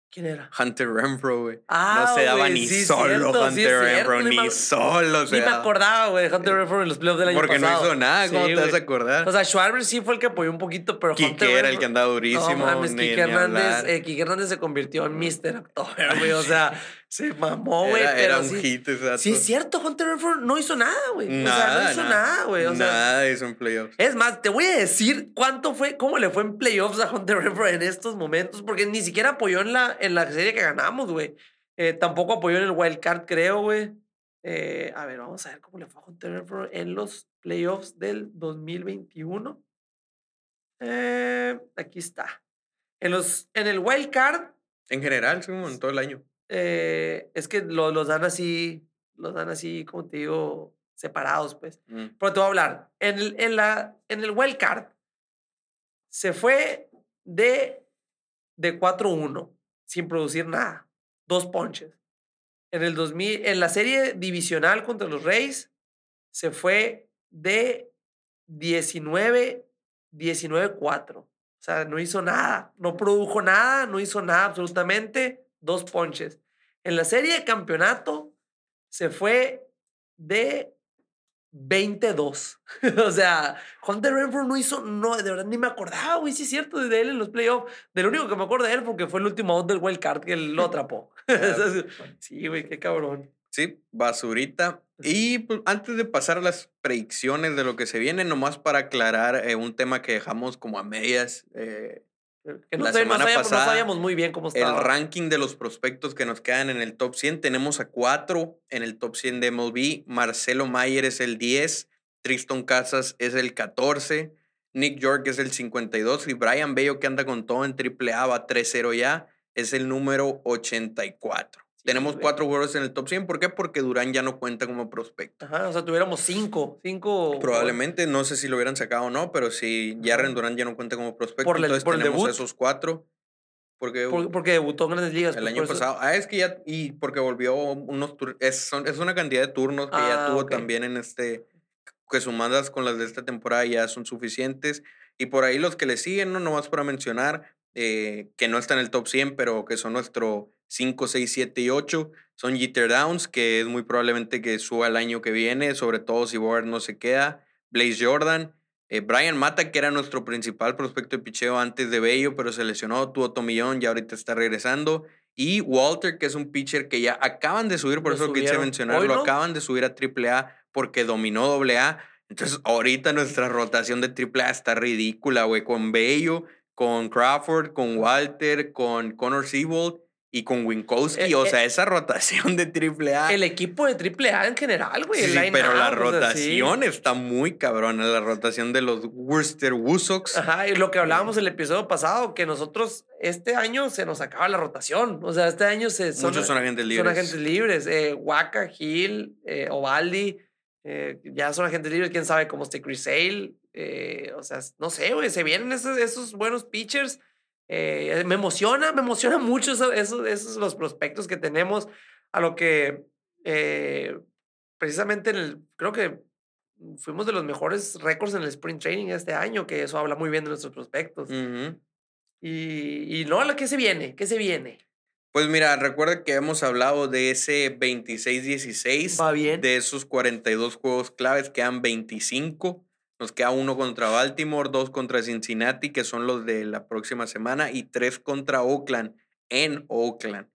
¿Quién era? Hunter Renfro, güey. Ah, no se daba ni sí, solo cierto, sí, Hunter es Renfro, ni solo se Ni me daba. acordaba, güey, de Hunter Renfro en los playoffs del año Porque pasado. no hizo nada, ¿cómo Sí, te vas a acordar? O sea, Schwarber sí fue el que apoyó un poquito, pero Hunter Quique era el que andaba durísimo. No mames, ni- Quique ni Hernández, eh, Quique Hernández se convirtió en Mr. October, [LAUGHS] güey. O sea, se mamó, güey. era, pero era un sí, hit ese sí es cierto, Hunter Renfro no hizo nada, güey. o sea, Nada, no hizo nada, güey. O sea, nada hizo en playoffs. es más, te voy a decir cuánto fue, cómo le fue en playoffs a Hunter Renfro en estos momentos, porque ni siquiera apoyó en la, en la serie que ganamos, güey. Eh, tampoco apoyó en el wild card, creo, güey. Eh, a ver, vamos a ver cómo le fue a Hunter Renfro en los playoffs del 2021. Eh, aquí está. En, los, en el wild card, En general, sí, en todo el año. Eh, es que lo- los dan así, los dan así, como te digo, separados, pues. Mm. Pero te voy a hablar. En el, en la, en el se fue de, de 4-1 sin producir nada. Dos ponches. En el 2000, en la serie divisional contra los Reyes se fue de 19 19-4. O sea, no hizo nada. No produjo nada, no hizo nada absolutamente. Dos ponches. En la serie de campeonato se fue de 22. [LAUGHS] o sea, Hunter Renfro no hizo, no, de verdad ni me acordaba, güey, sí es cierto, de él en los playoffs. Del único que me acuerdo de él porque fue el último out del wild card que él lo atrapó. [LAUGHS] [LAUGHS] sí, güey, qué cabrón. Sí, basurita. Y pues, antes de pasar a las predicciones de lo que se viene, nomás para aclarar eh, un tema que dejamos como a medias, eh, Que no, La sé, no semana sabíamos, no pasada, sabíamos muy bien cómo el estaba. ranking de los prospectos que nos quedan en el top 100. Tenemos a cuatro en el top 100 de MLB. Marcelo Mayer es el 10, Tristan Casas es el 14, Nick York es el 52 y Brian Bello, que anda con todo en AAA, va 3-0 ya, es el número 84. Sí, Tenemos güey. cuatro jugadores en el top 100. ¿Por qué? Porque Durán ya no cuenta como prospecto. Ajá, o sea, tuviéramos cinco, cinco. Probablemente, no sé si lo hubieran sacado o no, pero si Jarren. Durán ya no cuenta como prospecto, Por el- entonces por el tenemos debut. esos cuatro. Porque Por- porque debutó en grandes ligas. el pues, año pasado, ah, es que ya, y porque volvió unos, tur- es, es una cantidad de turnos que ya Ah, tuvo ok. también en este, que sumadas con las de esta temporada ya son suficientes. Y por ahí los que le siguen, no nomás para mencionar, eh, que no está en el top 100, pero que son nuestro 5, 6, 7 y 8, son Jeter Downs, que es muy probablemente que suba el año que viene, sobre todo si Bogart no se queda, Blaze Jordan, Eh, Brian Mata, que era nuestro principal prospecto de picheo antes de Bello, pero se lesionó, tuvo tomillón y ahorita está regresando. Y Walter, que es un pitcher que ya acaban de subir, por Lo eso quise ¿no? acaban de subir a AAA porque dominó AA. Entonces, ahorita nuestra rotación de AAA está ridícula, güey, con Bello, con Crawford, con Walter, con Connor Seabold y con Winkowski. Eh, o eh, sea, esa rotación de AAA. El equipo de AAA en general, güey. Sí, el pero la rotación está muy cabrona, la rotación de los Worcester Woosocks. Ajá, y lo que hablábamos el episodio pasado, que nosotros este año se nos acaba la rotación. O sea, este año se, son, Muchos son agentes son libres. agentes libres. Eh, Waka, Hill, eh, Ovaldi, eh, ya son agentes libres. Quién sabe cómo esté Chris Sale. eh, o sea, no sé, güey. Se vienen esos, esos buenos pitchers. Eh, me emociona, me emociona [LAUGHS] mucho eso- esos, esos los prospectos que tenemos. A lo que eh, precisamente en el, creo que fuimos de los mejores récords en el Spring Training este año, que eso habla muy bien de nuestros prospectos. Y, y no, la que se viene? ¿Qué se viene? Pues mira, recuerda que hemos hablado de ese 26-16. Va bien. De esos 42 juegos claves, quedan 25. Nos queda uno contra Baltimore, dos contra Cincinnati, que son los de la próxima semana, y tres contra Oakland, en Oakland.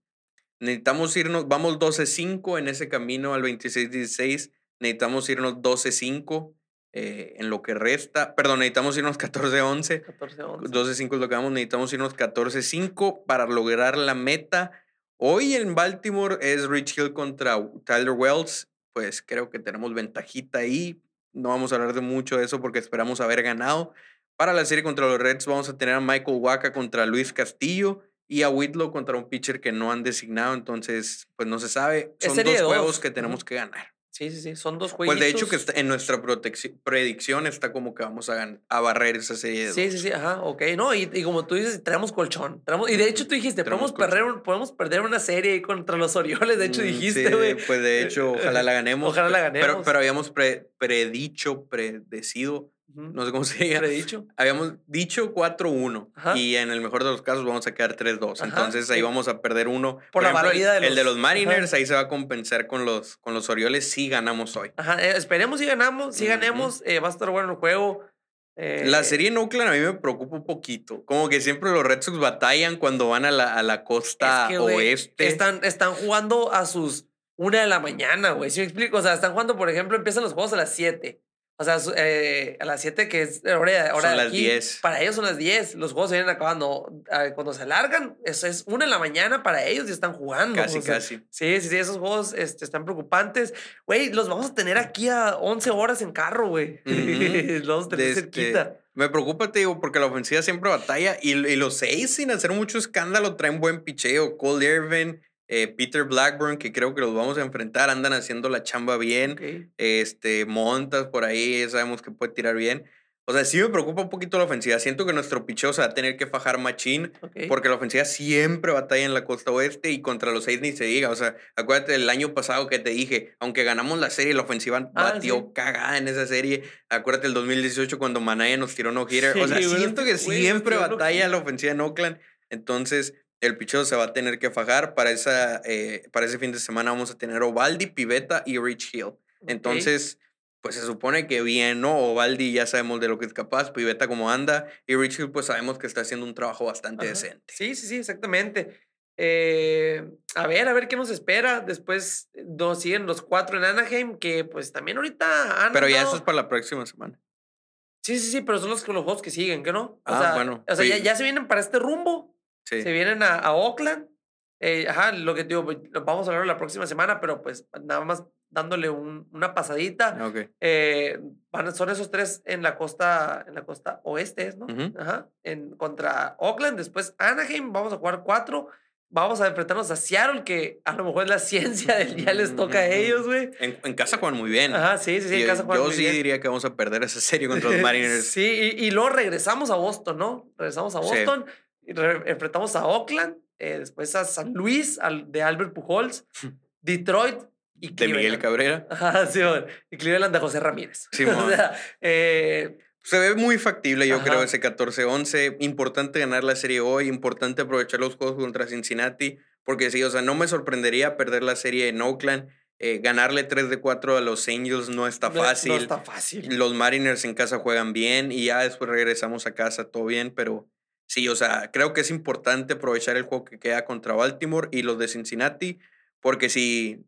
Necesitamos irnos, vamos 12-5 en ese camino al 26-16. Necesitamos irnos 12-5 eh, en lo que resta. Perdón, necesitamos irnos 14-11. 14, 11. 12-5 es lo que vamos, necesitamos irnos 14-5 para lograr la meta. Hoy en Baltimore es Rich Hill contra Tyler Wells. Pues creo que tenemos ventajita ahí. No vamos a hablar de mucho de eso porque esperamos haber ganado. Para la serie contra los Reds vamos a tener a Michael Waka contra Luis Castillo y a Whitlow contra un pitcher que no han designado. Entonces, pues no se sabe. Son dos juegos dos. que tenemos que ganar. Sí, sí, sí. Son dos juegos. Pues de hecho que está- en nuestra predicción está como que vamos a, a barrer esa serie de Sí, dos. sí, sí, ajá, ok. No, y, y como tú dices, traemos colchón. traemos- y de hecho tú dijiste, podemos perder, un- podemos perder una serie contra los Orioles. De hecho Mm, dijiste, sí, güey. pues de hecho, ojalá la ganemos. Ojalá la pe- Pero, ganemos. pero habíamos pre- predicho, predecido, No sé cómo [LAUGHS] se diga. Predicho. Habíamos dicho 4-1 Ajá. y en el mejor de los casos vamos a quedar 3-2. Ajá, Entonces ahí vamos a perder uno. Por la ejemplo, el- de el, de los- los Mariners ajá. ahí se va a compensar con los, con los Orioles si ganamos hoy. Ajá, eh, esperemos si ganamos, si ganemos, eh, va a estar bueno el juego. eh, La serie en Oakland a mí me preocupa un poquito. Como que siempre los Red Sox batallan cuando van a la, a la costa es que, güey, oeste. Están, están jugando a sus una de la mañana, güey. ¿Sí me explico? O sea, están jugando, por ejemplo, empiezan los juegos a las 7. O sea, eh, a las 7 que es hora, hora Son de las aquí, 10. Para ellos son las 10. Los juegos se vienen acabando. Cuando se alargan, eso es una de la mañana para ellos y están jugando. Casi, o sea, casi. Sí, sí, sí, esos juegos este, están preocupantes. Güey, los vamos a tener aquí a 11 horas en carro, güey. [LAUGHS] Los vamos a tener De este- cerquita. Me preocupa, te digo, porque la ofensiva siempre batalla y, y los seis, sin hacer mucho escándalo, traen buen picheo. Cole Irvin, eh, Peter Blackburn, que creo que los vamos a enfrentar, andan haciendo la chamba bien. Este, Montas por ahí, sabemos que puede tirar bien. O sea, sí me preocupa un poquito la ofensiva. Siento que nuestro picheo se va a tener que fajar machín. Porque la ofensiva siempre batalla en la costa oeste y contra los seis ni se diga. O sea, acuérdate del año pasado que te dije, aunque ganamos la serie, la ofensiva Ah, batió sí. cagada en esa serie. Acuérdate el 2018 cuando Manaya nos tiró no hitter. o sea, [LAUGHS] siento que siempre batalla la ofensiva en Oakland. Entonces, el picheo se va a tener que fajar. Para, esa, eh, para ese fin de semana vamos a tener Ovaldi, Pivetta y Rich Hill. Entonces, pues se supone que bien, ¿no? Ovaldi ya sabemos de lo que es capaz, Pivetta cómo anda, y Rich Hill pues sabemos que está haciendo un trabajo bastante Ajá. decente. Sí, sí, sí, exactamente. Eh, a ver, a ver qué nos espera. Después nos siguen los cuatro en Anaheim, que pues también ahorita han Pero ya eso es para la próxima semana. Sí, sí, sí, pero son los, los juegos que siguen, ¿qué no? O Ah, sea, bueno, O sea, ya, ya se vienen para este rumbo. Sí. Se vienen a, a Oakland. Eh, ajá, lo que digo, pues, lo vamos a hablar la próxima semana, pero pues nada más dándole un- una pasadita. Ok. Eh, van, son esos tres en la costa, en la costa oeste, ¿no? Ujú. Ajá. En, contra Oakland, después Anaheim, vamos a jugar cuatro. Vamos a enfrentarnos a Seattle, que a lo mejor la [LAUGHS] ciencia del día les toca a ellos, güey. En, en casa juegan muy bien. Ajá, sí, sí, sí, en casa juegan Yo muy sí bien. diría que vamos a perder esa serie contra los [LAUGHS] Mariners. sí, y, y luego regresamos a Boston, ¿no? Regresamos a Sí. Boston, re- enfrentamos a Oakland, eh, después a San Luis, al, de Albert Pujols, Detroit y De Miguel Cleveland. Cabrera. Ajá, sí, bueno, y Cleveland de José Ramírez. [LAUGHS] Simón. o sea, eh, Se ve muy factible, yo Ajá. creo, ese 14-11. Importante ganar la serie hoy, importante aprovechar los juegos contra Cincinnati, porque sí, o sea, no me sorprendería perder la serie en Oakland. Eh, ganarle 3 de 4 a los Angels no está No- fácil. No está fácil. Los Mariners en casa juegan bien y ya después regresamos a casa todo bien, pero sí, o sea, creo que es importante aprovechar el juego que queda contra Baltimore y los de Cincinnati, porque si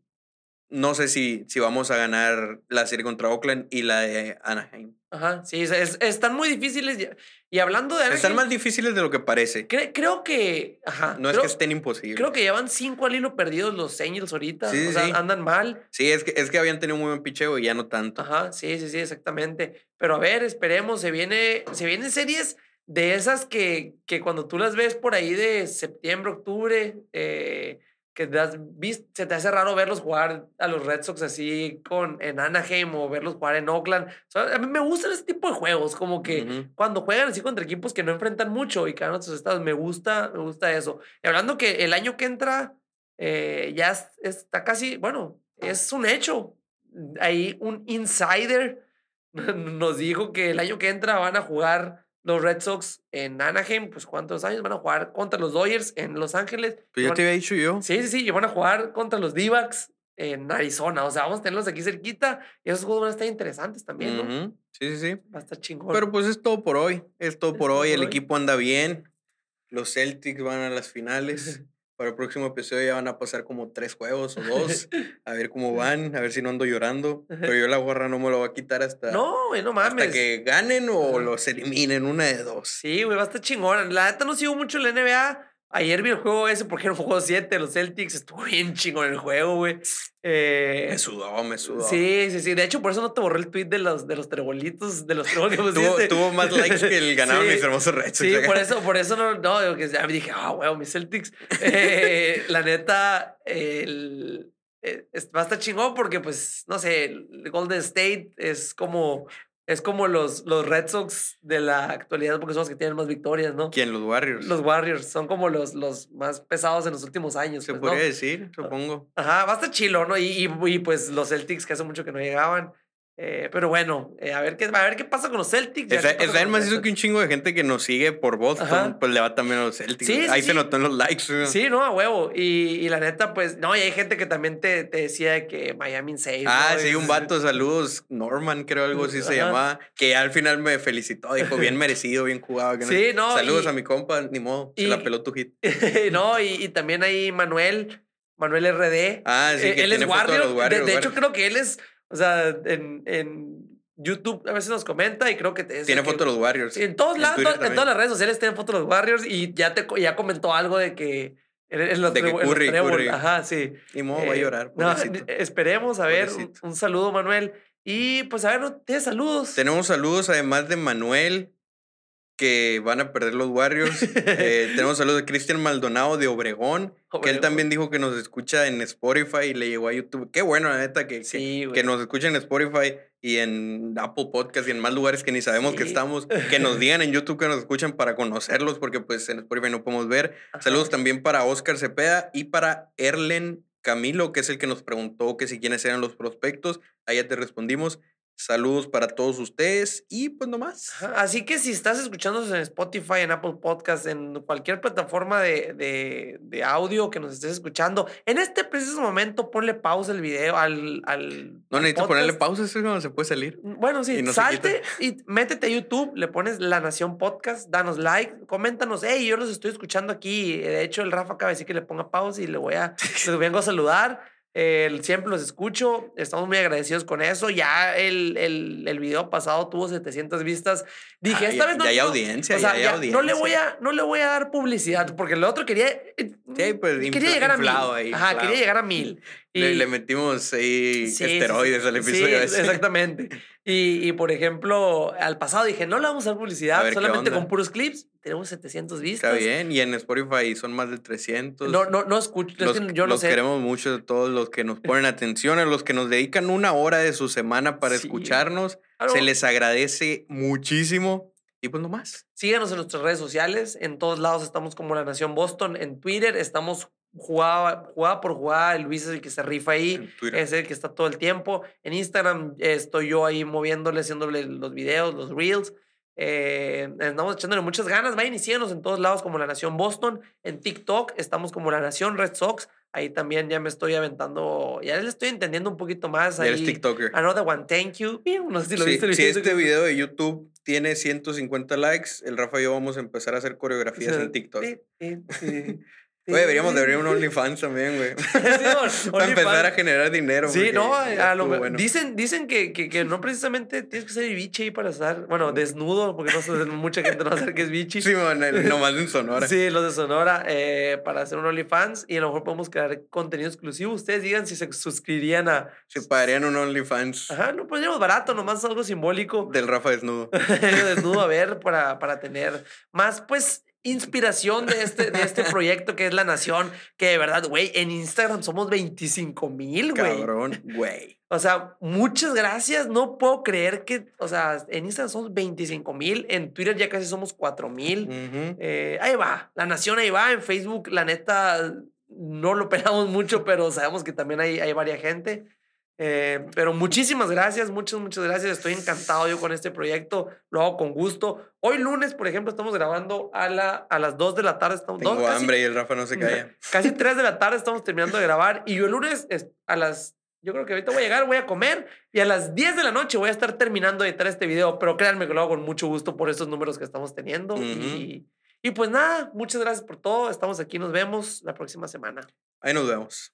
no sé si, si vamos a ganar la serie contra Oakland y la de Anaheim. Ajá, sí, es- es- están muy difíciles. Y, y hablando de Están Anaheim, más difíciles de lo que parece. cre- creo que. Ajá. No es que estén imposibles. creo que llevan cinco al hilo perdidos los Angels ahorita. Sí, o sea, andan mal. Sí, es que, es que habían tenido un muy buen picheo y ya no tanto. Ajá, sí, sí, sí, exactamente. Pero a ver, esperemos, se viene, se vienen series de esas que, que cuando tú las ves por ahí de septiembre, octubre, eh, que te has vis- se te hace raro verlos jugar a los Red Sox así con, en Anaheim o verlos jugar en Oakland. O sea, a mí me gustan ese tipo de juegos, como que Ujú. cuando juegan así contra equipos que no enfrentan mucho y ganan sus estados, me gusta, me gusta eso. Y hablando que el año que entra eh, ya es- está casi, bueno, es un hecho. Ahí un insider [LAUGHS] nos dijo que el año que entra van a jugar los Red Sox en Anaheim, pues ¿cuántos años? Van a jugar contra los Dodgers en Los Ángeles. Pues ya te había dicho yo. Sí, sí, sí, y van a jugar contra los D-Backs en Arizona. O sea, vamos a tenerlos aquí cerquita y esos juegos van a estar interesantes también, ¿no? Sí, sí, sí. Va a estar chingón. Pero pues es todo por hoy. Es todo Es por todo hoy. por El hoy. equipo anda bien. Los Celtics van a las finales. [LAUGHS] Para el próximo episodio ya van a pasar como tres juegos o dos. [LAUGHS] A ver cómo van. A ver si no ando llorando. Pero yo la gorra no me lo voy a quitar hasta, no, güey, no mames. hasta que ganen o los eliminen. Una de dos. Sí, güey, va a estar chingón. La neta no sigo mucho la NBA. Ayer vi el juego ese porque era un juego 7, los Celtics. Estuvo bien chingón el juego, güey. Eh, Me sudó, me sudó. sí, sí, sí. De hecho, por eso no te borré el tweet de los, de los trebolitos, de los treboles que [LAUGHS] Tuvo, pusiste. tuvo más likes que el [LAUGHS] ganado Sí. mis hermosos Red Sox. Sí, por eso, por eso no, no, que ya me dije, ah, huevo, mis Celtics. Eh, la neta, el, eh, va a estar chingón porque, pues, no sé, el Golden State es como, es como los, los Red Sox de la actualidad porque son los que tienen más victorias, ¿no? ¿Quién? Los Warriors. Los Warriors son como los, los más pesados en los últimos años. Se pues, podría ¿no? decir, supongo. Ajá, va a estar chilo, ¿no? Y, y, y, pues los Celtics que hace mucho que no llegaban. Eh, pero bueno, eh, a, ver qué, a ver qué pasa con los Celtics. está con los más Sox. que un chingo de gente que nos sigue por Boston, Ajá. pues le va también a los Celtics. Sí, sí, Ahí se sí. notó en los likes. güey. Sí, no, a huevo. Y, y la neta, pues, no, y hay gente que también te, te decía que Miami safe. Ah, ¿no? sí, un vato, saludos, Norman, creo algo así se Ajá. llamaba, que al final me felicitó, dijo, bien [LAUGHS] merecido, bien jugado. que Sí, no, Saludos y- a mi compa, ni modo, y- se la peló tu hit. [LAUGHS] no, y, y también hay Manuel, Manuel RD. Ah, sí, Eh, que él es tiene de Warrior. los De- Warriors. de, hecho, Warriors. creo que él es, o sea, en, en YouTube a veces nos comenta y creo que te- es Tiene el que- foto de los Warriors. En todos En lados, en también. todas las redes sociales tienen fotos de los Warriors y ya te ya comentó algo de que en, los De que los Curry. Ajá, sí. Ni modo, va a Eh, llorar. no, [LAUGHS] esperemos, a ver, un, saludo, Manuel. Y pues a ver, no tienes saludos. Tenemos saludos además de Manuel, que van a perder los Warriors. [LAUGHS] Eh, tenemos saludos de Cristian Maldonado de Obregón, que él también [LAUGHS] dijo que nos escucha en Spotify y le llegó a YouTube. Qué bueno, la neta, que, Sí, que, nos escuchen en Spotify y en Apple Podcast y en más lugares que ni sabemos que estamos. Que nos [LAUGHS] digan en YouTube que nos escuchan para conocerlos, porque pues en Spotify no podemos ver. Ajá. Saludos también para Oscar Cepeda y para Erlen Camilo, que es el que nos preguntó que si quiénes eran los prospectos. Ahí ya te respondimos. Saludos para todos ustedes y pues nomás. Así que si estás escuchándonos en Spotify, en Apple Podcast, en cualquier plataforma de, de, de audio que nos estés escuchando, en este preciso momento ponle pausa el video al. al No al necesito ponerle pausa, eso es cuando se puede salir. Bueno, sí, Y no salte y métete a YouTube, le pones La Nación Podcast, danos like, coméntanos, hey, yo los estoy escuchando aquí. De hecho, el Rafa acaba de decir que le ponga pausa y le voy a, [LAUGHS] les vengo a saludar. Eh, siempre los escucho, estamos muy agradecidos con eso. Ya el, el, el video pasado tuvo 700 vistas. Dije, Ah, esta ya- vez no, ya hay no- audiencia, o sea, ya hay ya No le, voy a, no le voy a dar publicidad porque el otro quería. eh, Sí, pues, quería llegar a mil. ahí, Ajá, inflado. quería llegar a mil. Le, Y- le metimos ahí Sí, sí, esteroides sí. al Sí, episodio ese. exactamente. Y, y, por ejemplo, al pasado dije, no le vamos a dar A publicidad, ver, ¿qué solamente con puros clips. Tenemos 700 vistas. Está bien. Y en Spotify son más de 300. No, no, no escucho. es Los, que yo no sé. queremos mucho, todos los que nos ponen atención, a los que nos dedican una hora de su semana para Sí. escucharnos. Claro. Se les agradece muchísimo. Y pues nomás. Síganos en nuestras redes sociales. En todos lados estamos como La Nación Boston. En Twitter estamos jugada, jugada por jugada. Luis es el que se rifa ahí. Es el que está todo el tiempo. En Instagram eh, estoy yo ahí moviéndole, haciéndole los videos, los reels. Eh, estamos echándole muchas ganas. Vayan y síganos en todos lados como La Nación Boston. En TikTok estamos como La Nación Red Sox. Ahí también ya me estoy aventando, ya le estoy entendiendo un poquito más. Ya eres Ahí, TikToker. Another one, thank you. No sé si lo Sí, viste. si este video de YouTube tiene 150 likes, el Rafa y yo vamos a empezar a hacer coreografías en TikTok. Sí, Güey, deberíamos de abrir un OnlyFans también, güey. Sí, [LAUGHS] Para empezar a OnlyFans. generar dinero. Sí, no, a lo bueno. dicen, dicen que, que, que no precisamente tienes que ser bichi ahí para estar, bueno, desnudo, porque no mucha gente no sabe que es bichi. Sí, nomás en Sonora. Sí, los de Sonora, eh, para hacer un OnlyFans y a lo mejor podemos crear contenido exclusivo. Ustedes digan si se suscribirían a... Se pagarían un OnlyFans Ajá, no podríamos barato, nomás algo simbólico. del Rafa desnudo. [LAUGHS] desnudo a ver para, para tener más, pues, inspiración de este, de este proyecto que es La Nación, que de verdad, güey, en Instagram somos 25 mil, güey. Cabrón, güey. O sea, muchas gracias. No puedo creer que, o sea, en Instagram somos 25 mil, en Twitter ya casi somos 4 mil. Eh, ahí va, La Nación ahí va, en Facebook, la neta, no lo [LAUGHS] pelamos mucho, pero sabemos que también hay, hay varias gente. Eh, pero muchísimas gracias, muchas, muchas gracias. Estoy encantado yo con este proyecto. Lo hago con gusto. Hoy lunes, por ejemplo, estamos grabando a, la, a las 2 de la tarde. Estamos, Tengo dos, casi- hambre y el Rafa no se calla. [LAUGHS] Casi 3 de la tarde estamos terminando de grabar. Y yo el lunes es- a las... Yo creo que ahorita voy a llegar, voy a comer y a las 10 de la noche voy a estar terminando de editar este video. Pero créanme que lo hago con mucho gusto por estos números que estamos teniendo. Ujú. y, y pues nada, muchas gracias por todo. Estamos aquí, nos vemos la próxima semana. Ahí nos vemos.